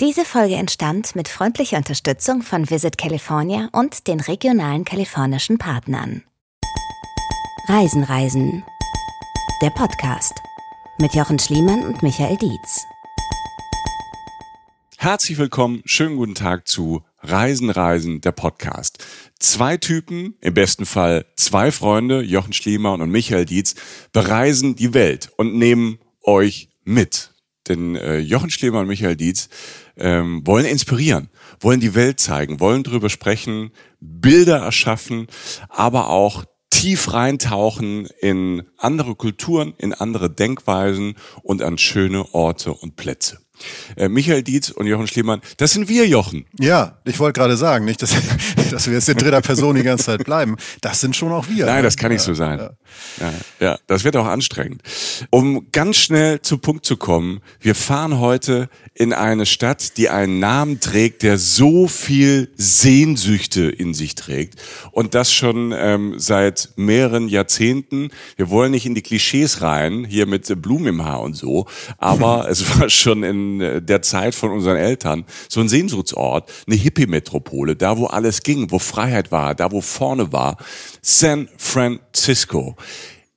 Diese Folge entstand mit freundlicher Unterstützung von Visit California und den regionalen kalifornischen Partnern. Reisen, Reisen. Der Podcast mit Jochen Schliemann und Michael Dietz. Herzlich willkommen, schönen guten Tag zu Reisen, Reisen, der Podcast. Zwei Typen, im besten Fall zwei Freunde, Jochen Schliemann und Michael Dietz, bereisen die Welt und nehmen euch mit. Denn äh, Jochen Schliemann und Michael Dietz ähm, wollen inspirieren, wollen die Welt zeigen, wollen drüber sprechen, Bilder erschaffen, aber auch tief reintauchen in andere Kulturen, in andere Denkweisen und an schöne Orte und Plätze. Äh, Michael Dietz und Jochen Schliemann, das sind wir, Jochen. Ja, ich wollte gerade sagen, nicht, dass, dass wir jetzt in dritter Person die ganze Zeit bleiben. Das sind schon auch wir. Nein, das kann nicht so sein. Ja. Ja, ja, das wird auch anstrengend. Um ganz schnell zu Punkt zu kommen, wir fahren heute in eine Stadt, die einen Namen trägt, der so viel Sehnsüchte in sich trägt. Und das schon ähm, seit mehreren Jahrzehnten. Wir wollen nicht in die Klischees rein, hier mit Blumen im Haar und so, aber es war schon in äh, der Zeit von unseren Eltern so ein Sehnsuchtsort, eine Hippie-Metropole, da wo alles ging, wo Freiheit war, da wo vorne war. San Francisco.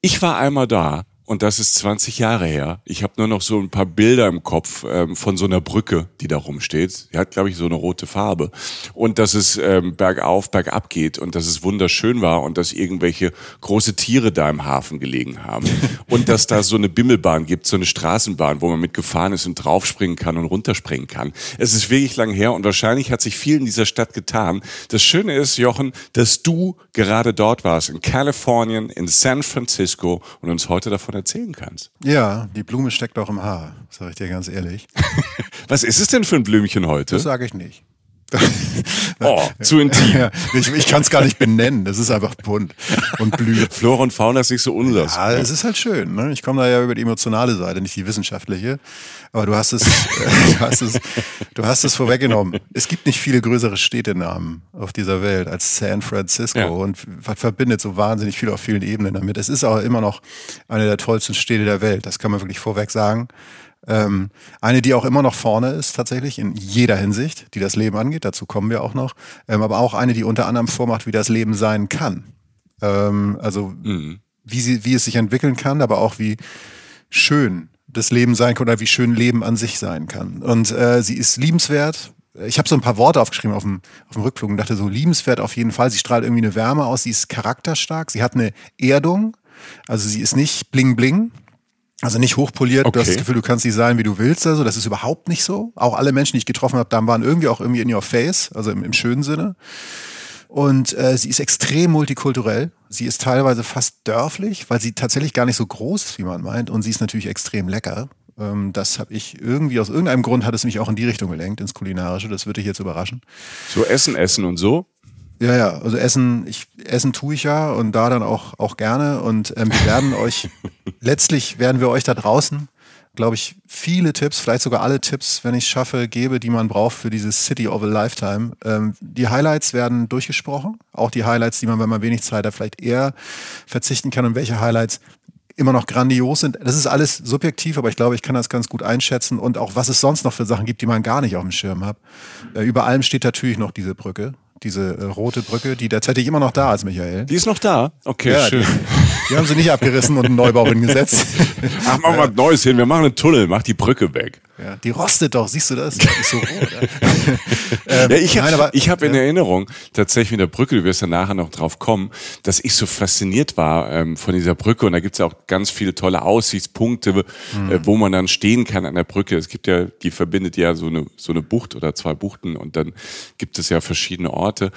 Ich war einmal da und das ist 20 Jahre her. Ich habe nur noch so ein paar Bilder im Kopf ähm, von so einer Brücke, die da rumsteht. Die hat, glaube ich, so eine rote Farbe. Und dass es ähm, bergauf, bergab geht und dass es wunderschön war und dass irgendwelche große Tiere da im Hafen gelegen haben. und dass da so eine Bimmelbahn gibt, so eine Straßenbahn, wo man mitgefahren ist und draufspringen kann und runterspringen kann. Es ist wirklich lang her und wahrscheinlich hat sich viel in dieser Stadt getan. Das Schöne ist, Jochen, dass du gerade dort warst, in Kalifornien, in San Francisco und uns heute davon davon erzählen kannst. Ja, die Blume steckt auch im Haar, sage ich dir ganz ehrlich. Was ist es denn für ein Blümchen heute? Das sage ich nicht. Oh, zu intim. Ja, ich ich kann es gar nicht benennen. Das ist einfach bunt und blüht. Flora und Fauna ist nicht so unlass. Ja, es ist halt schön. Ne? Ich komme da ja über die emotionale Seite, nicht die wissenschaftliche. Aber du hast es, du hast es, du hast es vorweggenommen. Es gibt nicht viele größere Städtenamen auf dieser Welt als San Francisco ja. und verbindet so wahnsinnig viel auf vielen Ebenen damit. Es ist auch immer noch eine der tollsten Städte der Welt. Das kann man wirklich vorweg sagen. Ähm, eine, die auch immer noch vorne ist, tatsächlich, in jeder Hinsicht, die das Leben angeht, dazu kommen wir auch noch. Ähm, aber auch eine, die unter anderem vormacht, wie das Leben sein kann. Ähm, also mhm. wie, sie, wie es sich entwickeln kann, aber auch wie schön das Leben sein kann oder wie schön Leben an sich sein kann. Und äh, sie ist liebenswert. Ich habe so ein paar Worte aufgeschrieben auf dem, auf dem Rückflug und dachte so, liebenswert auf jeden Fall. Sie strahlt irgendwie eine Wärme aus, sie ist charakterstark, sie hat eine Erdung. Also sie ist nicht bling bling, also nicht hochpoliert, okay. du hast das Gefühl, du kannst nicht sein, wie du willst. Also das ist überhaupt nicht so. Auch alle Menschen, die ich getroffen habe, da waren irgendwie auch irgendwie in your face, also im, im schönen Sinne. Und äh, sie ist extrem multikulturell. Sie ist teilweise fast dörflich, weil sie tatsächlich gar nicht so groß ist, wie man meint. Und sie ist natürlich extrem lecker. Ähm, das habe ich irgendwie, aus irgendeinem Grund hat es mich auch in die Richtung gelenkt, ins Kulinarische. Das würde ich jetzt überraschen. So Essen, Essen und so? Ja, ja, also Essen, ich, Essen tue ich ja und da dann auch, auch gerne. Und ähm, wir werden euch, letztlich werden wir euch da draußen, glaube ich, viele Tipps, vielleicht sogar alle Tipps, wenn ich es schaffe, gebe, die man braucht für dieses City of a Lifetime. Ähm, die Highlights werden durchgesprochen, auch die Highlights, die man, wenn man wenig Zeit hat, vielleicht eher verzichten kann und welche Highlights immer noch grandios sind. Das ist alles subjektiv, aber ich glaube, ich kann das ganz gut einschätzen und auch was es sonst noch für Sachen gibt, die man gar nicht auf dem Schirm hat. Äh, über allem steht natürlich noch diese Brücke diese äh, rote Brücke, die derzeitig immer noch da ist, Michael. Die ist noch da? Okay, ja, schön. Die, die, haben sie nicht abgerissen und einen Neubau hingesetzt. Ach, mach mal was Neues hin. Wir machen einen Tunnel, mach die Brücke weg. Ja, die rostet doch, siehst du das? Die ist so rot. ähm, ja, ich habe hab in ja. Erinnerung, tatsächlich mit der Brücke, du wirst ja nachher noch drauf kommen, dass ich so fasziniert war ähm, von dieser Brücke. Und da gibt's ja auch ganz viele tolle Aussichtspunkte, mhm. äh, wo man dann stehen kann an der Brücke. Es gibt ja, die verbindet ja so eine, so eine Bucht oder zwei Buchten und dann gibt es ja verschiedene Orte.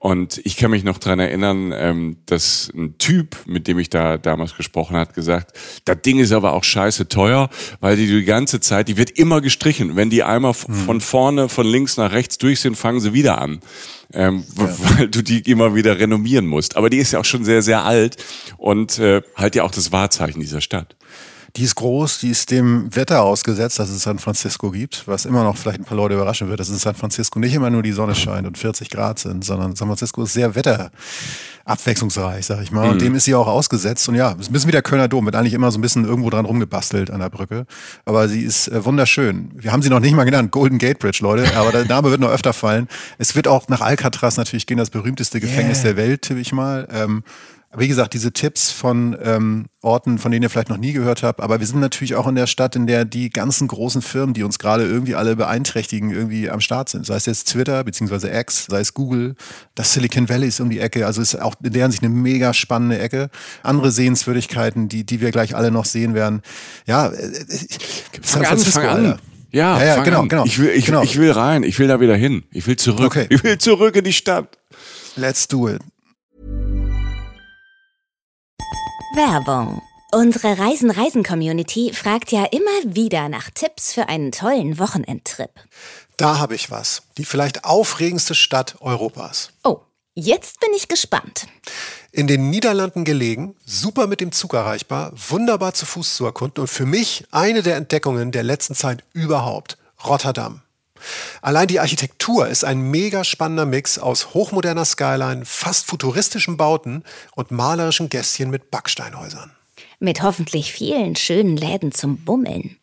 Und ich kann mich noch dran erinnern, ähm, dass ein Typ, mit dem ich da damals gesprochen hat, gesagt, das Ding ist aber auch scheiße teuer, weil die die ganze Zeit, die wird immer gestrichen. Wenn die einmal mhm. von vorne, von links nach rechts durch sind, fangen sie wieder an. Ähm, ja. Weil du die immer wieder renommieren musst. Aber die ist ja auch schon sehr, sehr alt und äh, halt ja auch das Wahrzeichen dieser Stadt Die ist groß, die ist dem Wetter ausgesetzt, dass es San Francisco gibt, was immer noch vielleicht ein paar Leute überraschen wird, dass in San Francisco nicht immer nur die Sonne scheint und 40 Grad sind, sondern San Francisco ist sehr wetterabwechslungsreich, sag ich mal. Mhm. Und dem ist sie auch ausgesetzt. Und ja, es ist ein bisschen wie der Kölner Dom, wird eigentlich immer so ein bisschen irgendwo dran rumgebastelt an der Brücke. Aber sie ist äh, wunderschön. Wir haben sie noch nicht mal genannt, Golden Gate Bridge, Leute, aber der Name wird noch öfter fallen. Es wird auch nach Alcatraz natürlich gehen, das berühmteste Gefängnis yeah. der Welt, tippe ich mal. Ähm, wie gesagt, diese Tipps von ähm, Orten, von denen ihr vielleicht noch nie gehört habt, aber wir sind natürlich auch in der Stadt, in der die ganzen großen Firmen, die uns gerade irgendwie alle beeinträchtigen, irgendwie am Start sind. Sei es jetzt Twitter beziehungsweise X, sei es Google, das Silicon Valley ist um die Ecke, also ist auch in der Hinsicht eine mega spannende Ecke. Andere Sehenswürdigkeiten, die, die wir gleich alle noch sehen werden. Ja, äh, äh San Francisco, fang an. Ja, ja, ja genau, an. genau. Ich will, ich, genau. ich will rein, ich will da wieder hin. Ich will zurück. Okay. Ich will zurück in die Stadt. Let's do it. Werbung. Unsere Reisen-Reisen-Community fragt ja immer wieder nach Tipps für einen tollen Wochenendtrip. Da habe ich was. Die vielleicht aufregendste Stadt Europas. Oh, jetzt bin ich gespannt. In den Niederlanden gelegen, super mit dem Zug erreichbar, wunderbar zu Fuß zu erkunden und für mich eine der Entdeckungen der letzten Zeit überhaupt. Rotterdam. Allein die Architektur ist ein mega spannender Mix aus hochmoderner Skyline, fast futuristischen Bauten und malerischen Gästchen mit Backsteinhäusern. Mit hoffentlich vielen schönen Läden zum Bummeln.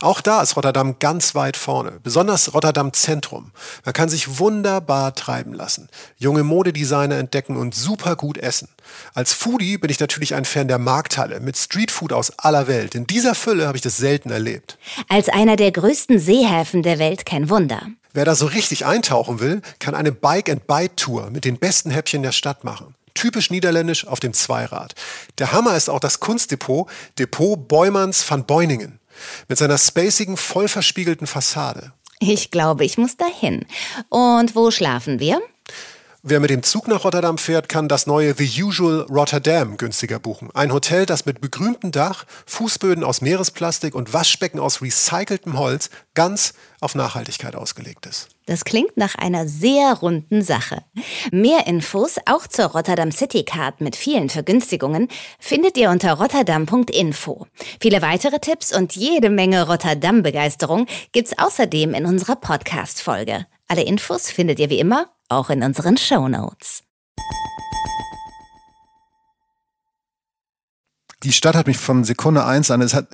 Auch da ist Rotterdam ganz weit vorne, besonders Rotterdam Zentrum. Man kann sich wunderbar treiben lassen, junge Modedesigner entdecken und super gut essen. Als Foodie bin ich natürlich ein Fan der Markthalle mit Streetfood aus aller Welt. In dieser Fülle habe ich das selten erlebt. Als einer der größten Seehäfen der Welt kein Wunder. Wer da so richtig eintauchen will, kann eine Bike-and-Bite-Tour mit den besten Häppchen der Stadt machen typisch niederländisch auf dem Zweirad. Der Hammer ist auch das Kunstdepot Depot Beumans van Beuningen mit seiner spacigen, voll verspiegelten Fassade. Ich glaube, ich muss dahin. Und wo schlafen wir? Wer mit dem Zug nach Rotterdam fährt, kann das neue The Usual Rotterdam günstiger buchen. Ein Hotel, das mit begrüntem Dach, Fußböden aus Meeresplastik und Waschbecken aus recyceltem Holz ganz auf Nachhaltigkeit ausgelegt ist. Das klingt nach einer sehr runden Sache. Mehr Infos auch zur Rotterdam City Card mit vielen Vergünstigungen findet ihr unter rotterdam.info. Viele weitere Tipps und jede Menge Rotterdam-Begeisterung gibt's außerdem in unserer Podcast-Folge. Alle Infos findet ihr wie immer auch in unseren Show Notes. Die Stadt hat mich von Sekunde eins an, es hat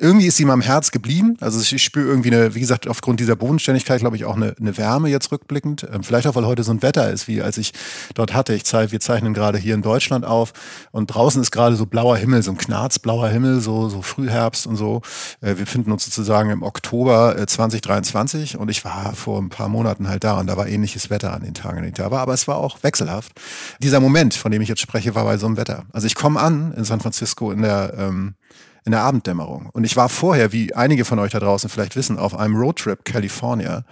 irgendwie ist sie meinem Herz geblieben. Also ich spüre irgendwie eine, wie gesagt, aufgrund dieser Bodenständigkeit, glaube ich, auch eine, eine Wärme jetzt rückblickend. Ähm, vielleicht auch, weil heute so ein Wetter ist, wie als ich dort hatte. Ich zeige, wir zeichnen gerade hier in Deutschland auf und draußen ist gerade so blauer Himmel, so ein knarzblauer Himmel, so, so Frühherbst und so. Äh, wir finden uns sozusagen im Oktober 2023 äh, und ich war vor ein paar Monaten halt da und da war ähnliches Wetter an den Tagen, an ich da war, aber es war auch wechselhaft. Dieser Moment, von dem ich jetzt spreche, war bei so einem Wetter. Also ich komme an in San Francisco in der ähm, in der Abenddämmerung. Und ich war vorher, wie einige von euch da draußen vielleicht wissen, auf einem Roadtrip California.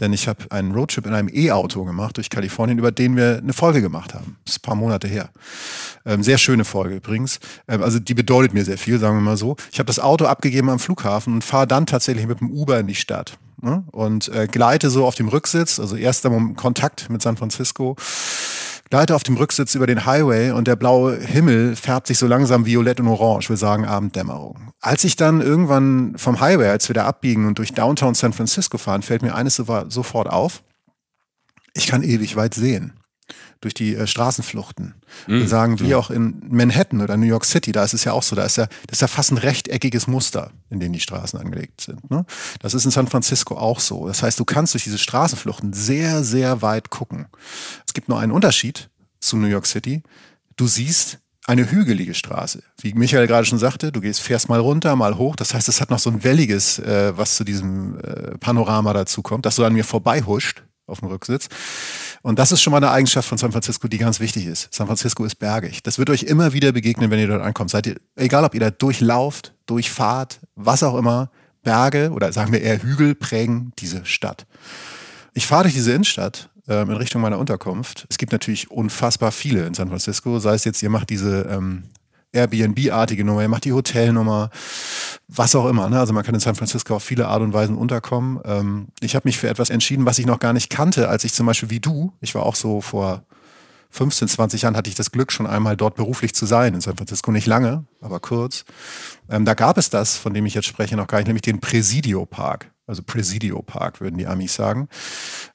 Denn ich habe einen Roadtrip in einem E-Auto gemacht durch Kalifornien, über den wir eine Folge gemacht haben. Das ist ein paar Monate her. Ähm, sehr schöne Folge übrigens. Ähm, also die bedeutet mir sehr viel, sagen wir mal so. Ich habe das Auto abgegeben am Flughafen und fahre dann tatsächlich mit dem Uber in die Stadt. Ne? Und äh, gleite so auf dem Rücksitz, also erster Kontakt mit San Francisco gleite auf dem Rücksitz über den Highway und der blaue Himmel färbt sich so langsam violett und orange, wir sagen Abenddämmerung. Als ich dann irgendwann vom Highway, als wir da abbiegen und durch Downtown San Francisco fahren, fällt mir eines sofort auf. Ich kann ewig weit sehen durch die äh, Straßenfluchten. Mhm. Wir sagen, wie auch in Manhattan oder New York City, da ist es ja auch so, da ist ja, das ist ja fast ein rechteckiges Muster, in dem die Straßen angelegt sind. Ne? Das ist in San Francisco auch so. Das heißt, du kannst durch diese Straßenfluchten sehr, sehr weit gucken. Es gibt nur einen Unterschied zu New York City. Du siehst eine hügelige Straße. Wie Michael gerade schon sagte, du gehst, fährst mal runter, mal hoch. Das heißt, es hat noch so ein welliges, äh, was zu diesem äh, Panorama dazu kommt, das so an mir vorbei huscht auf dem Rücksitz. Und das ist schon mal eine Eigenschaft von San Francisco, die ganz wichtig ist. San Francisco ist bergig. Das wird euch immer wieder begegnen, wenn ihr dort ankommt. Seid ihr, egal ob ihr da durchlauft, durchfahrt, was auch immer, Berge oder sagen wir eher Hügel prägen diese Stadt. Ich fahre durch diese Innenstadt ähm, in Richtung meiner Unterkunft. Es gibt natürlich unfassbar viele in San Francisco. Sei es jetzt, ihr macht diese ähm, Airbnb-artige Nummer, ihr macht die Hotelnummer, was auch immer. Ne? Also man kann in San Francisco auf viele Art und Weisen unterkommen. Ähm, ich habe mich für etwas entschieden, was ich noch gar nicht kannte, als ich zum Beispiel wie du, ich war auch so vor 15, 20 Jahren hatte ich das Glück, schon einmal dort beruflich zu sein, in San Francisco. Nicht lange, aber kurz. Ähm, da gab es das, von dem ich jetzt spreche, noch gar nicht, nämlich den Presidio Park also Presidio Park, würden die Amis sagen.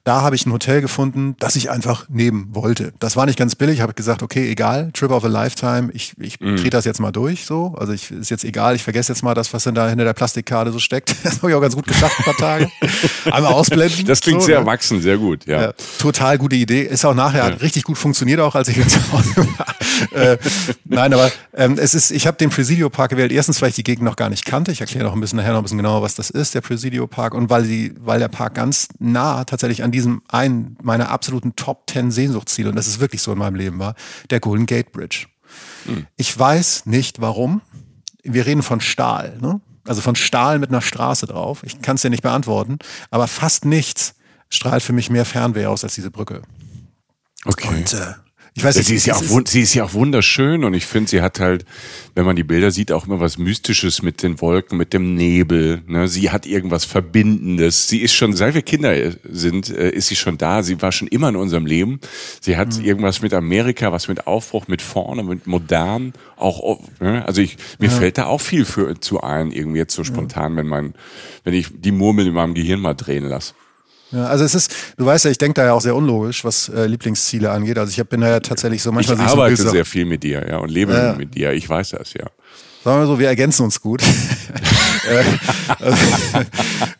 Da habe ich ein Hotel gefunden, das ich einfach nehmen wollte. Das war nicht ganz billig, habe gesagt, okay, egal, Trip of a Lifetime, ich, ich mm. drehe das jetzt mal durch, so. Also ich, ist jetzt egal, ich vergesse jetzt mal das, was denn da hinter der Plastikkarte so steckt. Das habe ich auch ganz gut geschafft, ein paar Tage. Einmal ausblenden. Das klingt so, sehr ne? erwachsen, sehr gut, ja. ja. Total gute Idee. Ist auch nachher ja. richtig gut funktioniert, auch als ich jetzt war. äh, nein, aber ähm, es ist, ich habe den Presidio Park gewählt. Erstens, weil ich die Gegend noch gar nicht kannte. Ich erkläre noch ein bisschen nachher noch ein bisschen genauer, was das ist, der Presidio Park. Park und weil, sie, weil der Park ganz nah tatsächlich an diesem einen meiner absoluten Top 10 Sehnsuchtsziele, und das ist wirklich so in meinem Leben war, der Golden Gate Bridge. Hm. Ich weiß nicht warum. Wir reden von Stahl, ne? also von Stahl mit einer Straße drauf. Ich kann es dir nicht beantworten, aber fast nichts strahlt für mich mehr Fernweh aus als diese Brücke. Okay. Und äh, ich weiß nicht, sie ist ja auch, sie ist ja auch wunderschön und ich finde, sie hat halt, wenn man die Bilder sieht, auch immer was Mystisches mit den Wolken, mit dem Nebel. Ne? Sie hat irgendwas Verbindendes. Sie ist schon, seit wir Kinder sind, äh, ist sie schon da. Sie war schon immer in unserem Leben. Sie hat mhm. irgendwas mit Amerika, was mit Aufbruch, mit vorne, mit modern. Auch, ne? also ich, mir ja. fällt da auch viel für zu ein, irgendwie jetzt so spontan, ja. wenn man, wenn ich die Murmel in meinem Gehirn mal drehen lasse. Ja, also es ist, du weißt ja, ich denke da ja auch sehr unlogisch, was äh, Lieblingsziele angeht. Also ich bin da ja tatsächlich so manchmal. Ich arbeite so sehr viel mit dir, ja, und lebe ja. mit dir. Ich weiß das, ja. Sagen wir so, wir ergänzen uns gut. Äh, also,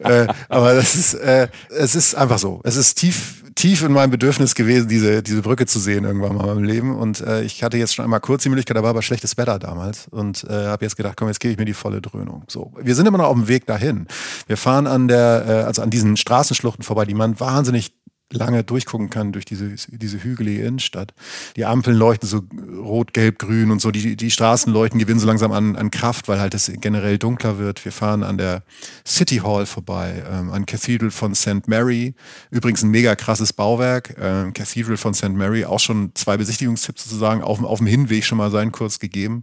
äh, aber das ist, äh, es ist einfach so. Es ist tief tief in meinem Bedürfnis gewesen, diese, diese Brücke zu sehen irgendwann mal in meinem Leben. Und äh, ich hatte jetzt schon einmal kurz die Möglichkeit, da war aber schlechtes Wetter damals. Und äh, habe jetzt gedacht, komm, jetzt gebe ich mir die volle Dröhnung. So, wir sind immer noch auf dem Weg dahin. Wir fahren an der, äh, also an diesen Straßenschluchten vorbei, die man wahnsinnig lange durchgucken kann durch diese, diese hügelige Innenstadt. Die Ampeln leuchten so rot, gelb, grün und so. Die, die Straßen leuchten, gewinnen so langsam an, an Kraft, weil halt es generell dunkler wird. Wir fahren an der City Hall vorbei, ähm, an Cathedral von St. Mary. Übrigens ein mega krasses Bauwerk. Ähm, Cathedral von St. Mary, auch schon zwei Besichtigungstipps sozusagen auf, auf dem Hinweg schon mal sein kurz gegeben.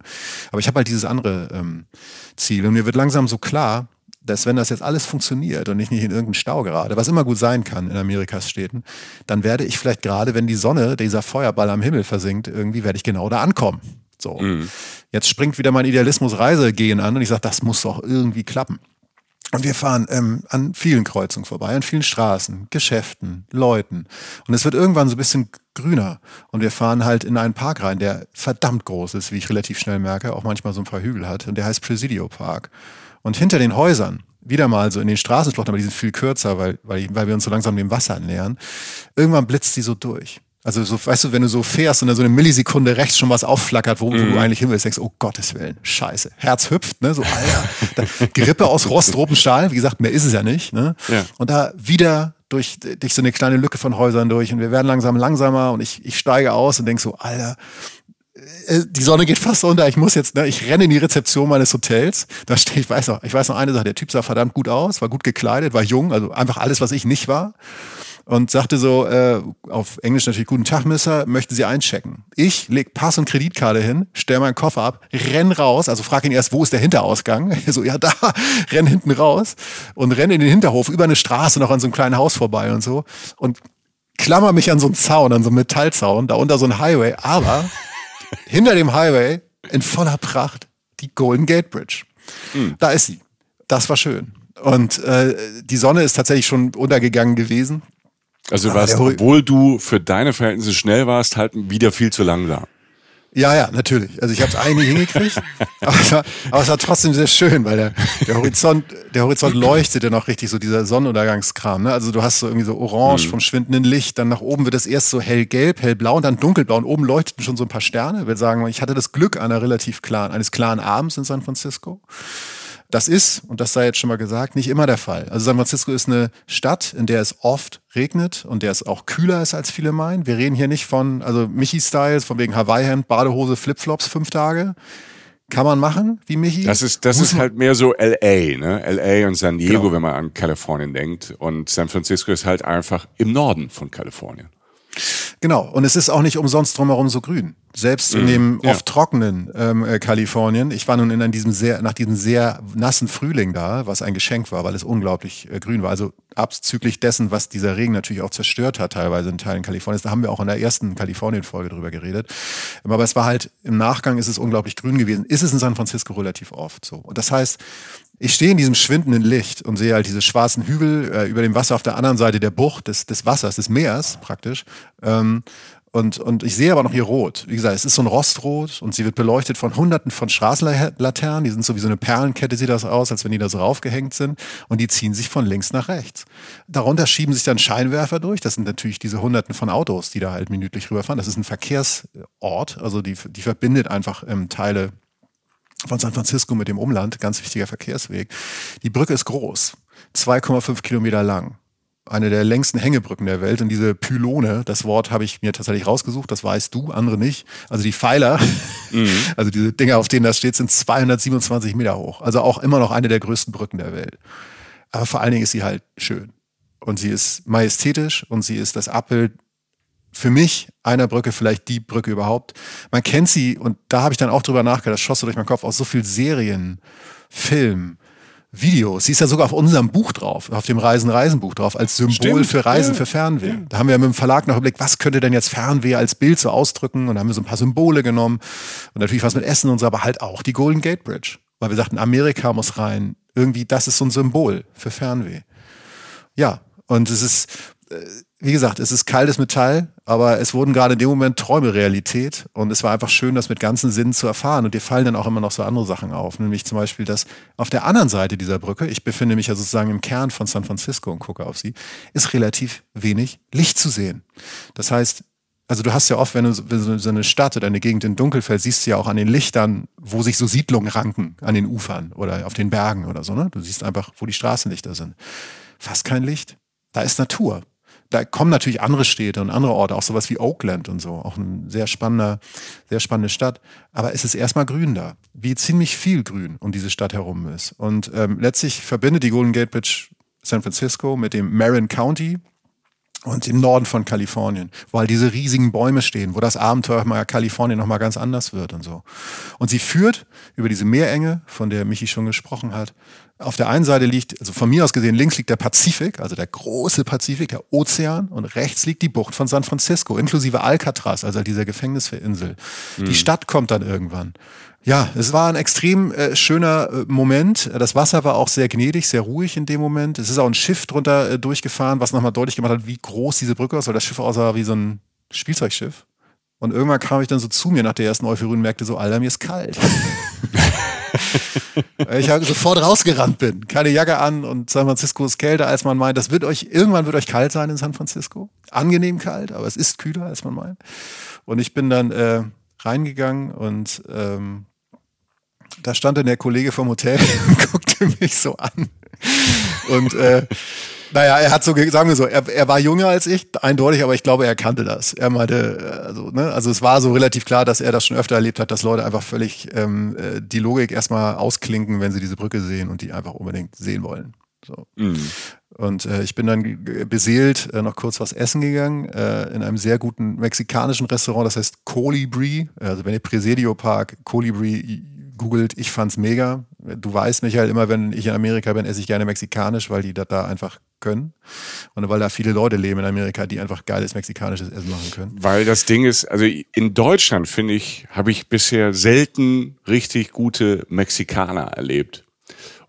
Aber ich habe halt dieses andere ähm, Ziel. Und mir wird langsam so klar, dass wenn das jetzt alles funktioniert und ich nicht in irgendeinen Stau gerade, was immer gut sein kann in Amerikas Städten, dann werde ich vielleicht gerade, wenn die Sonne, dieser Feuerball am Himmel versinkt, irgendwie werde ich genau da ankommen. So. Mhm. Jetzt springt wieder mein Idealismus Reisegehen an und ich sage, das muss doch irgendwie klappen. Und wir fahren ähm, an vielen Kreuzungen vorbei, an vielen Straßen, Geschäften, Leuten. Und es wird irgendwann so ein bisschen grüner. Und wir fahren halt in einen Park rein, der verdammt groß ist, wie ich relativ schnell merke, auch manchmal so ein paar Hügel hat. Und der heißt Presidio Park. Und hinter den Häusern, wieder mal so in den Straßenschluchten, aber die sind viel kürzer, weil, weil, weil wir uns so langsam dem Wasser nähern, irgendwann blitzt die so durch. Also so, weißt du, wenn du so fährst und dann so eine Millisekunde rechts schon was aufflackert, wo, wo du mhm. eigentlich hin willst, denkst, oh Gottes Willen, scheiße. Herz hüpft, ne? So, Alter. Gerippe aus Rost, Stahl, wie gesagt, mehr ist es ja nicht. Ne? Ja. Und da wieder durch, durch so eine kleine Lücke von Häusern durch und wir werden langsam langsamer und ich, ich steige aus und denk so, Alter, die Sonne geht fast unter, ich muss jetzt, ne, ich renne in die Rezeption meines Hotels. Da stehe ich, weiß noch, ich weiß noch eine Sache, der Typ sah verdammt gut aus, war gut gekleidet, war jung, also einfach alles, was ich nicht war. Und sagte so, äh, auf Englisch natürlich, guten Tag, Mister, möchten Sie einchecken? Ich leg Pass und Kreditkarte hin, stell meinen Koffer ab, renn raus, also frag ihn erst, wo ist der Hinterausgang? so, ja, da, renn hinten raus und renn in den Hinterhof, über eine Straße noch an so einem kleinen Haus vorbei und so. Und klammer mich an so einen Zaun, an so einen Metallzaun, da unter so ein Highway, aber hinter dem Highway in voller Pracht die Golden Gate Bridge. Mhm. Da ist sie. Das war schön. Und äh, die Sonne ist tatsächlich schon untergegangen gewesen. Also du warst, obwohl du für deine Verhältnisse schnell warst, halt wieder viel zu langsam. Ja, ja, natürlich. Also ich habe es eigentlich hingekriegt, aber, es war, aber es war trotzdem sehr schön, weil der, der Horizont, der Horizont leuchtet ja noch richtig, so dieser Sonnenuntergangskram. Ne? Also du hast so irgendwie so orange mhm. vom schwindenden Licht, dann nach oben wird es erst so hellgelb, hellblau und dann dunkelblau und oben leuchteten schon so ein paar Sterne. Ich würde sagen, ich hatte das Glück einer relativ klaren, eines klaren Abends in San Francisco. Das ist, und das sei jetzt schon mal gesagt, nicht immer der Fall. Also San Francisco ist eine Stadt, in der es oft regnet und der es auch kühler ist, als viele meinen. Wir reden hier nicht von, also Michi-Styles, von wegen Hawaii-Hemd, Badehose, Flipflops, fünf Tage. Kann man machen, wie Michi? Das ist, das ist halt mehr so LA, ne? LA und San Diego, genau. wenn man an Kalifornien denkt. Und San Francisco ist halt einfach im Norden von Kalifornien. Genau. Und es ist auch nicht umsonst drumherum so grün. Selbst in mhm. dem ja. oft trockenen ähm, äh, Kalifornien. Ich war nun in diesem sehr, nach diesem sehr nassen Frühling da, was ein Geschenk war, weil es unglaublich äh, grün war. Also abzüglich dessen, was dieser Regen natürlich auch zerstört hat, teilweise in Teilen Kaliforniens. Da haben wir auch in der ersten Kalifornien-Folge drüber geredet. Aber es war halt, im Nachgang ist es unglaublich grün gewesen. Ist es in San Francisco relativ oft so. Und das heißt, ich stehe in diesem schwindenden Licht und sehe halt diese schwarzen Hügel äh, über dem Wasser auf der anderen Seite der Bucht des, des Wassers, des Meers praktisch. Ähm, und, und ich sehe aber noch hier rot. Wie gesagt, es ist so ein Rostrot und sie wird beleuchtet von hunderten von Straßenlaternen. Die sind so wie so eine Perlenkette, sieht das aus, als wenn die da so raufgehängt sind. Und die ziehen sich von links nach rechts. Darunter schieben sich dann Scheinwerfer durch. Das sind natürlich diese hunderten von Autos, die da halt minütlich rüberfahren. Das ist ein Verkehrsort. Also die, die verbindet einfach ähm, Teile von San Francisco mit dem Umland. Ganz wichtiger Verkehrsweg. Die Brücke ist groß. 2,5 Kilometer lang eine der längsten Hängebrücken der Welt. Und diese Pylone, das Wort habe ich mir tatsächlich rausgesucht, das weißt du, andere nicht. Also die Pfeiler, mhm. also diese Dinger, auf denen das steht, sind 227 Meter hoch. Also auch immer noch eine der größten Brücken der Welt. Aber vor allen Dingen ist sie halt schön. Und sie ist majestätisch und sie ist das Abbild für mich einer Brücke, vielleicht die Brücke überhaupt. Man kennt sie und da habe ich dann auch drüber nachgedacht, das schoss so durch meinen Kopf aus so viel Serien, Film, Videos. Sie ist ja sogar auf unserem Buch drauf, auf dem Reisen-Reisen-Buch drauf, als Symbol Stimmt. für Reisen, ja. für Fernweh. Ja. Da haben wir mit dem Verlag noch überlegt, was könnte denn jetzt Fernweh als Bild so ausdrücken? Und da haben wir so ein paar Symbole genommen. Und natürlich was mit Essen und so, aber halt auch die Golden Gate Bridge. Weil wir sagten, Amerika muss rein. Irgendwie, das ist so ein Symbol für Fernweh. Ja, und es ist, äh, wie gesagt, es ist kaltes Metall, aber es wurden gerade in dem Moment Träume Realität und es war einfach schön, das mit ganzen Sinnen zu erfahren. Und dir fallen dann auch immer noch so andere Sachen auf, nämlich zum Beispiel, dass auf der anderen Seite dieser Brücke, ich befinde mich ja sozusagen im Kern von San Francisco und gucke auf sie, ist relativ wenig Licht zu sehen. Das heißt, also du hast ja oft, wenn du so eine Stadt oder eine Gegend in Dunkel fällt, siehst du ja auch an den Lichtern, wo sich so Siedlungen ranken, an den Ufern oder auf den Bergen oder so. Ne? Du siehst einfach, wo die Straßenlichter sind. Fast kein Licht. Da ist Natur da kommen natürlich andere Städte und andere Orte, auch sowas wie Oakland und so, auch eine sehr spannende, sehr spannende Stadt. Aber es ist erstmal grün da, wie ziemlich viel Grün um diese Stadt herum ist. Und ähm, letztlich verbindet die Golden Gate Bridge San Francisco mit dem Marin County, und im Norden von Kalifornien, wo halt diese riesigen Bäume stehen, wo das Abenteuer mal Kalifornien nochmal ganz anders wird und so. Und sie führt über diese Meerenge, von der Michi schon gesprochen hat. Auf der einen Seite liegt, also von mir aus gesehen, links liegt der Pazifik, also der große Pazifik, der Ozean, und rechts liegt die Bucht von San Francisco, inklusive Alcatraz, also dieser Gefängnisinsel. Mhm. Die Stadt kommt dann irgendwann. Ja, es war ein extrem äh, schöner äh, Moment. Das Wasser war auch sehr gnädig, sehr ruhig in dem Moment. Es ist auch ein Schiff drunter äh, durchgefahren, was nochmal deutlich gemacht hat, wie groß diese Brücke ist, weil das Schiff aussah wie so ein Spielzeugschiff. Und irgendwann kam ich dann so zu mir nach der ersten Euphorie und merkte so, Alter, mir ist kalt. ich halt sofort rausgerannt bin. Keine Jacke an und San Francisco ist kälter, als man meint. Das wird euch, irgendwann wird euch kalt sein in San Francisco. Angenehm kalt, aber es ist kühler, als man meint. Und ich bin dann äh, reingegangen und ähm, da stand dann der Kollege vom Hotel und guckte mich so an. Und äh, naja, er hat so, sagen wir so, er, er war jünger als ich, eindeutig, aber ich glaube, er kannte das. Er meinte, also, ne, also es war so relativ klar, dass er das schon öfter erlebt hat, dass Leute einfach völlig ähm, äh, die Logik erstmal ausklinken, wenn sie diese Brücke sehen und die einfach unbedingt sehen wollen. So. Mhm. Und äh, ich bin dann beseelt äh, noch kurz was essen gegangen äh, in einem sehr guten mexikanischen Restaurant, das heißt Colibri. Also wenn ihr Presidio Park Colibri googelt, ich fand's mega. Du weißt, Michael, immer wenn ich in Amerika bin, esse ich gerne mexikanisch, weil die das da einfach können. Und weil da viele Leute leben in Amerika, die einfach geiles mexikanisches Essen machen können. Weil das Ding ist, also in Deutschland, finde ich, habe ich bisher selten richtig gute Mexikaner erlebt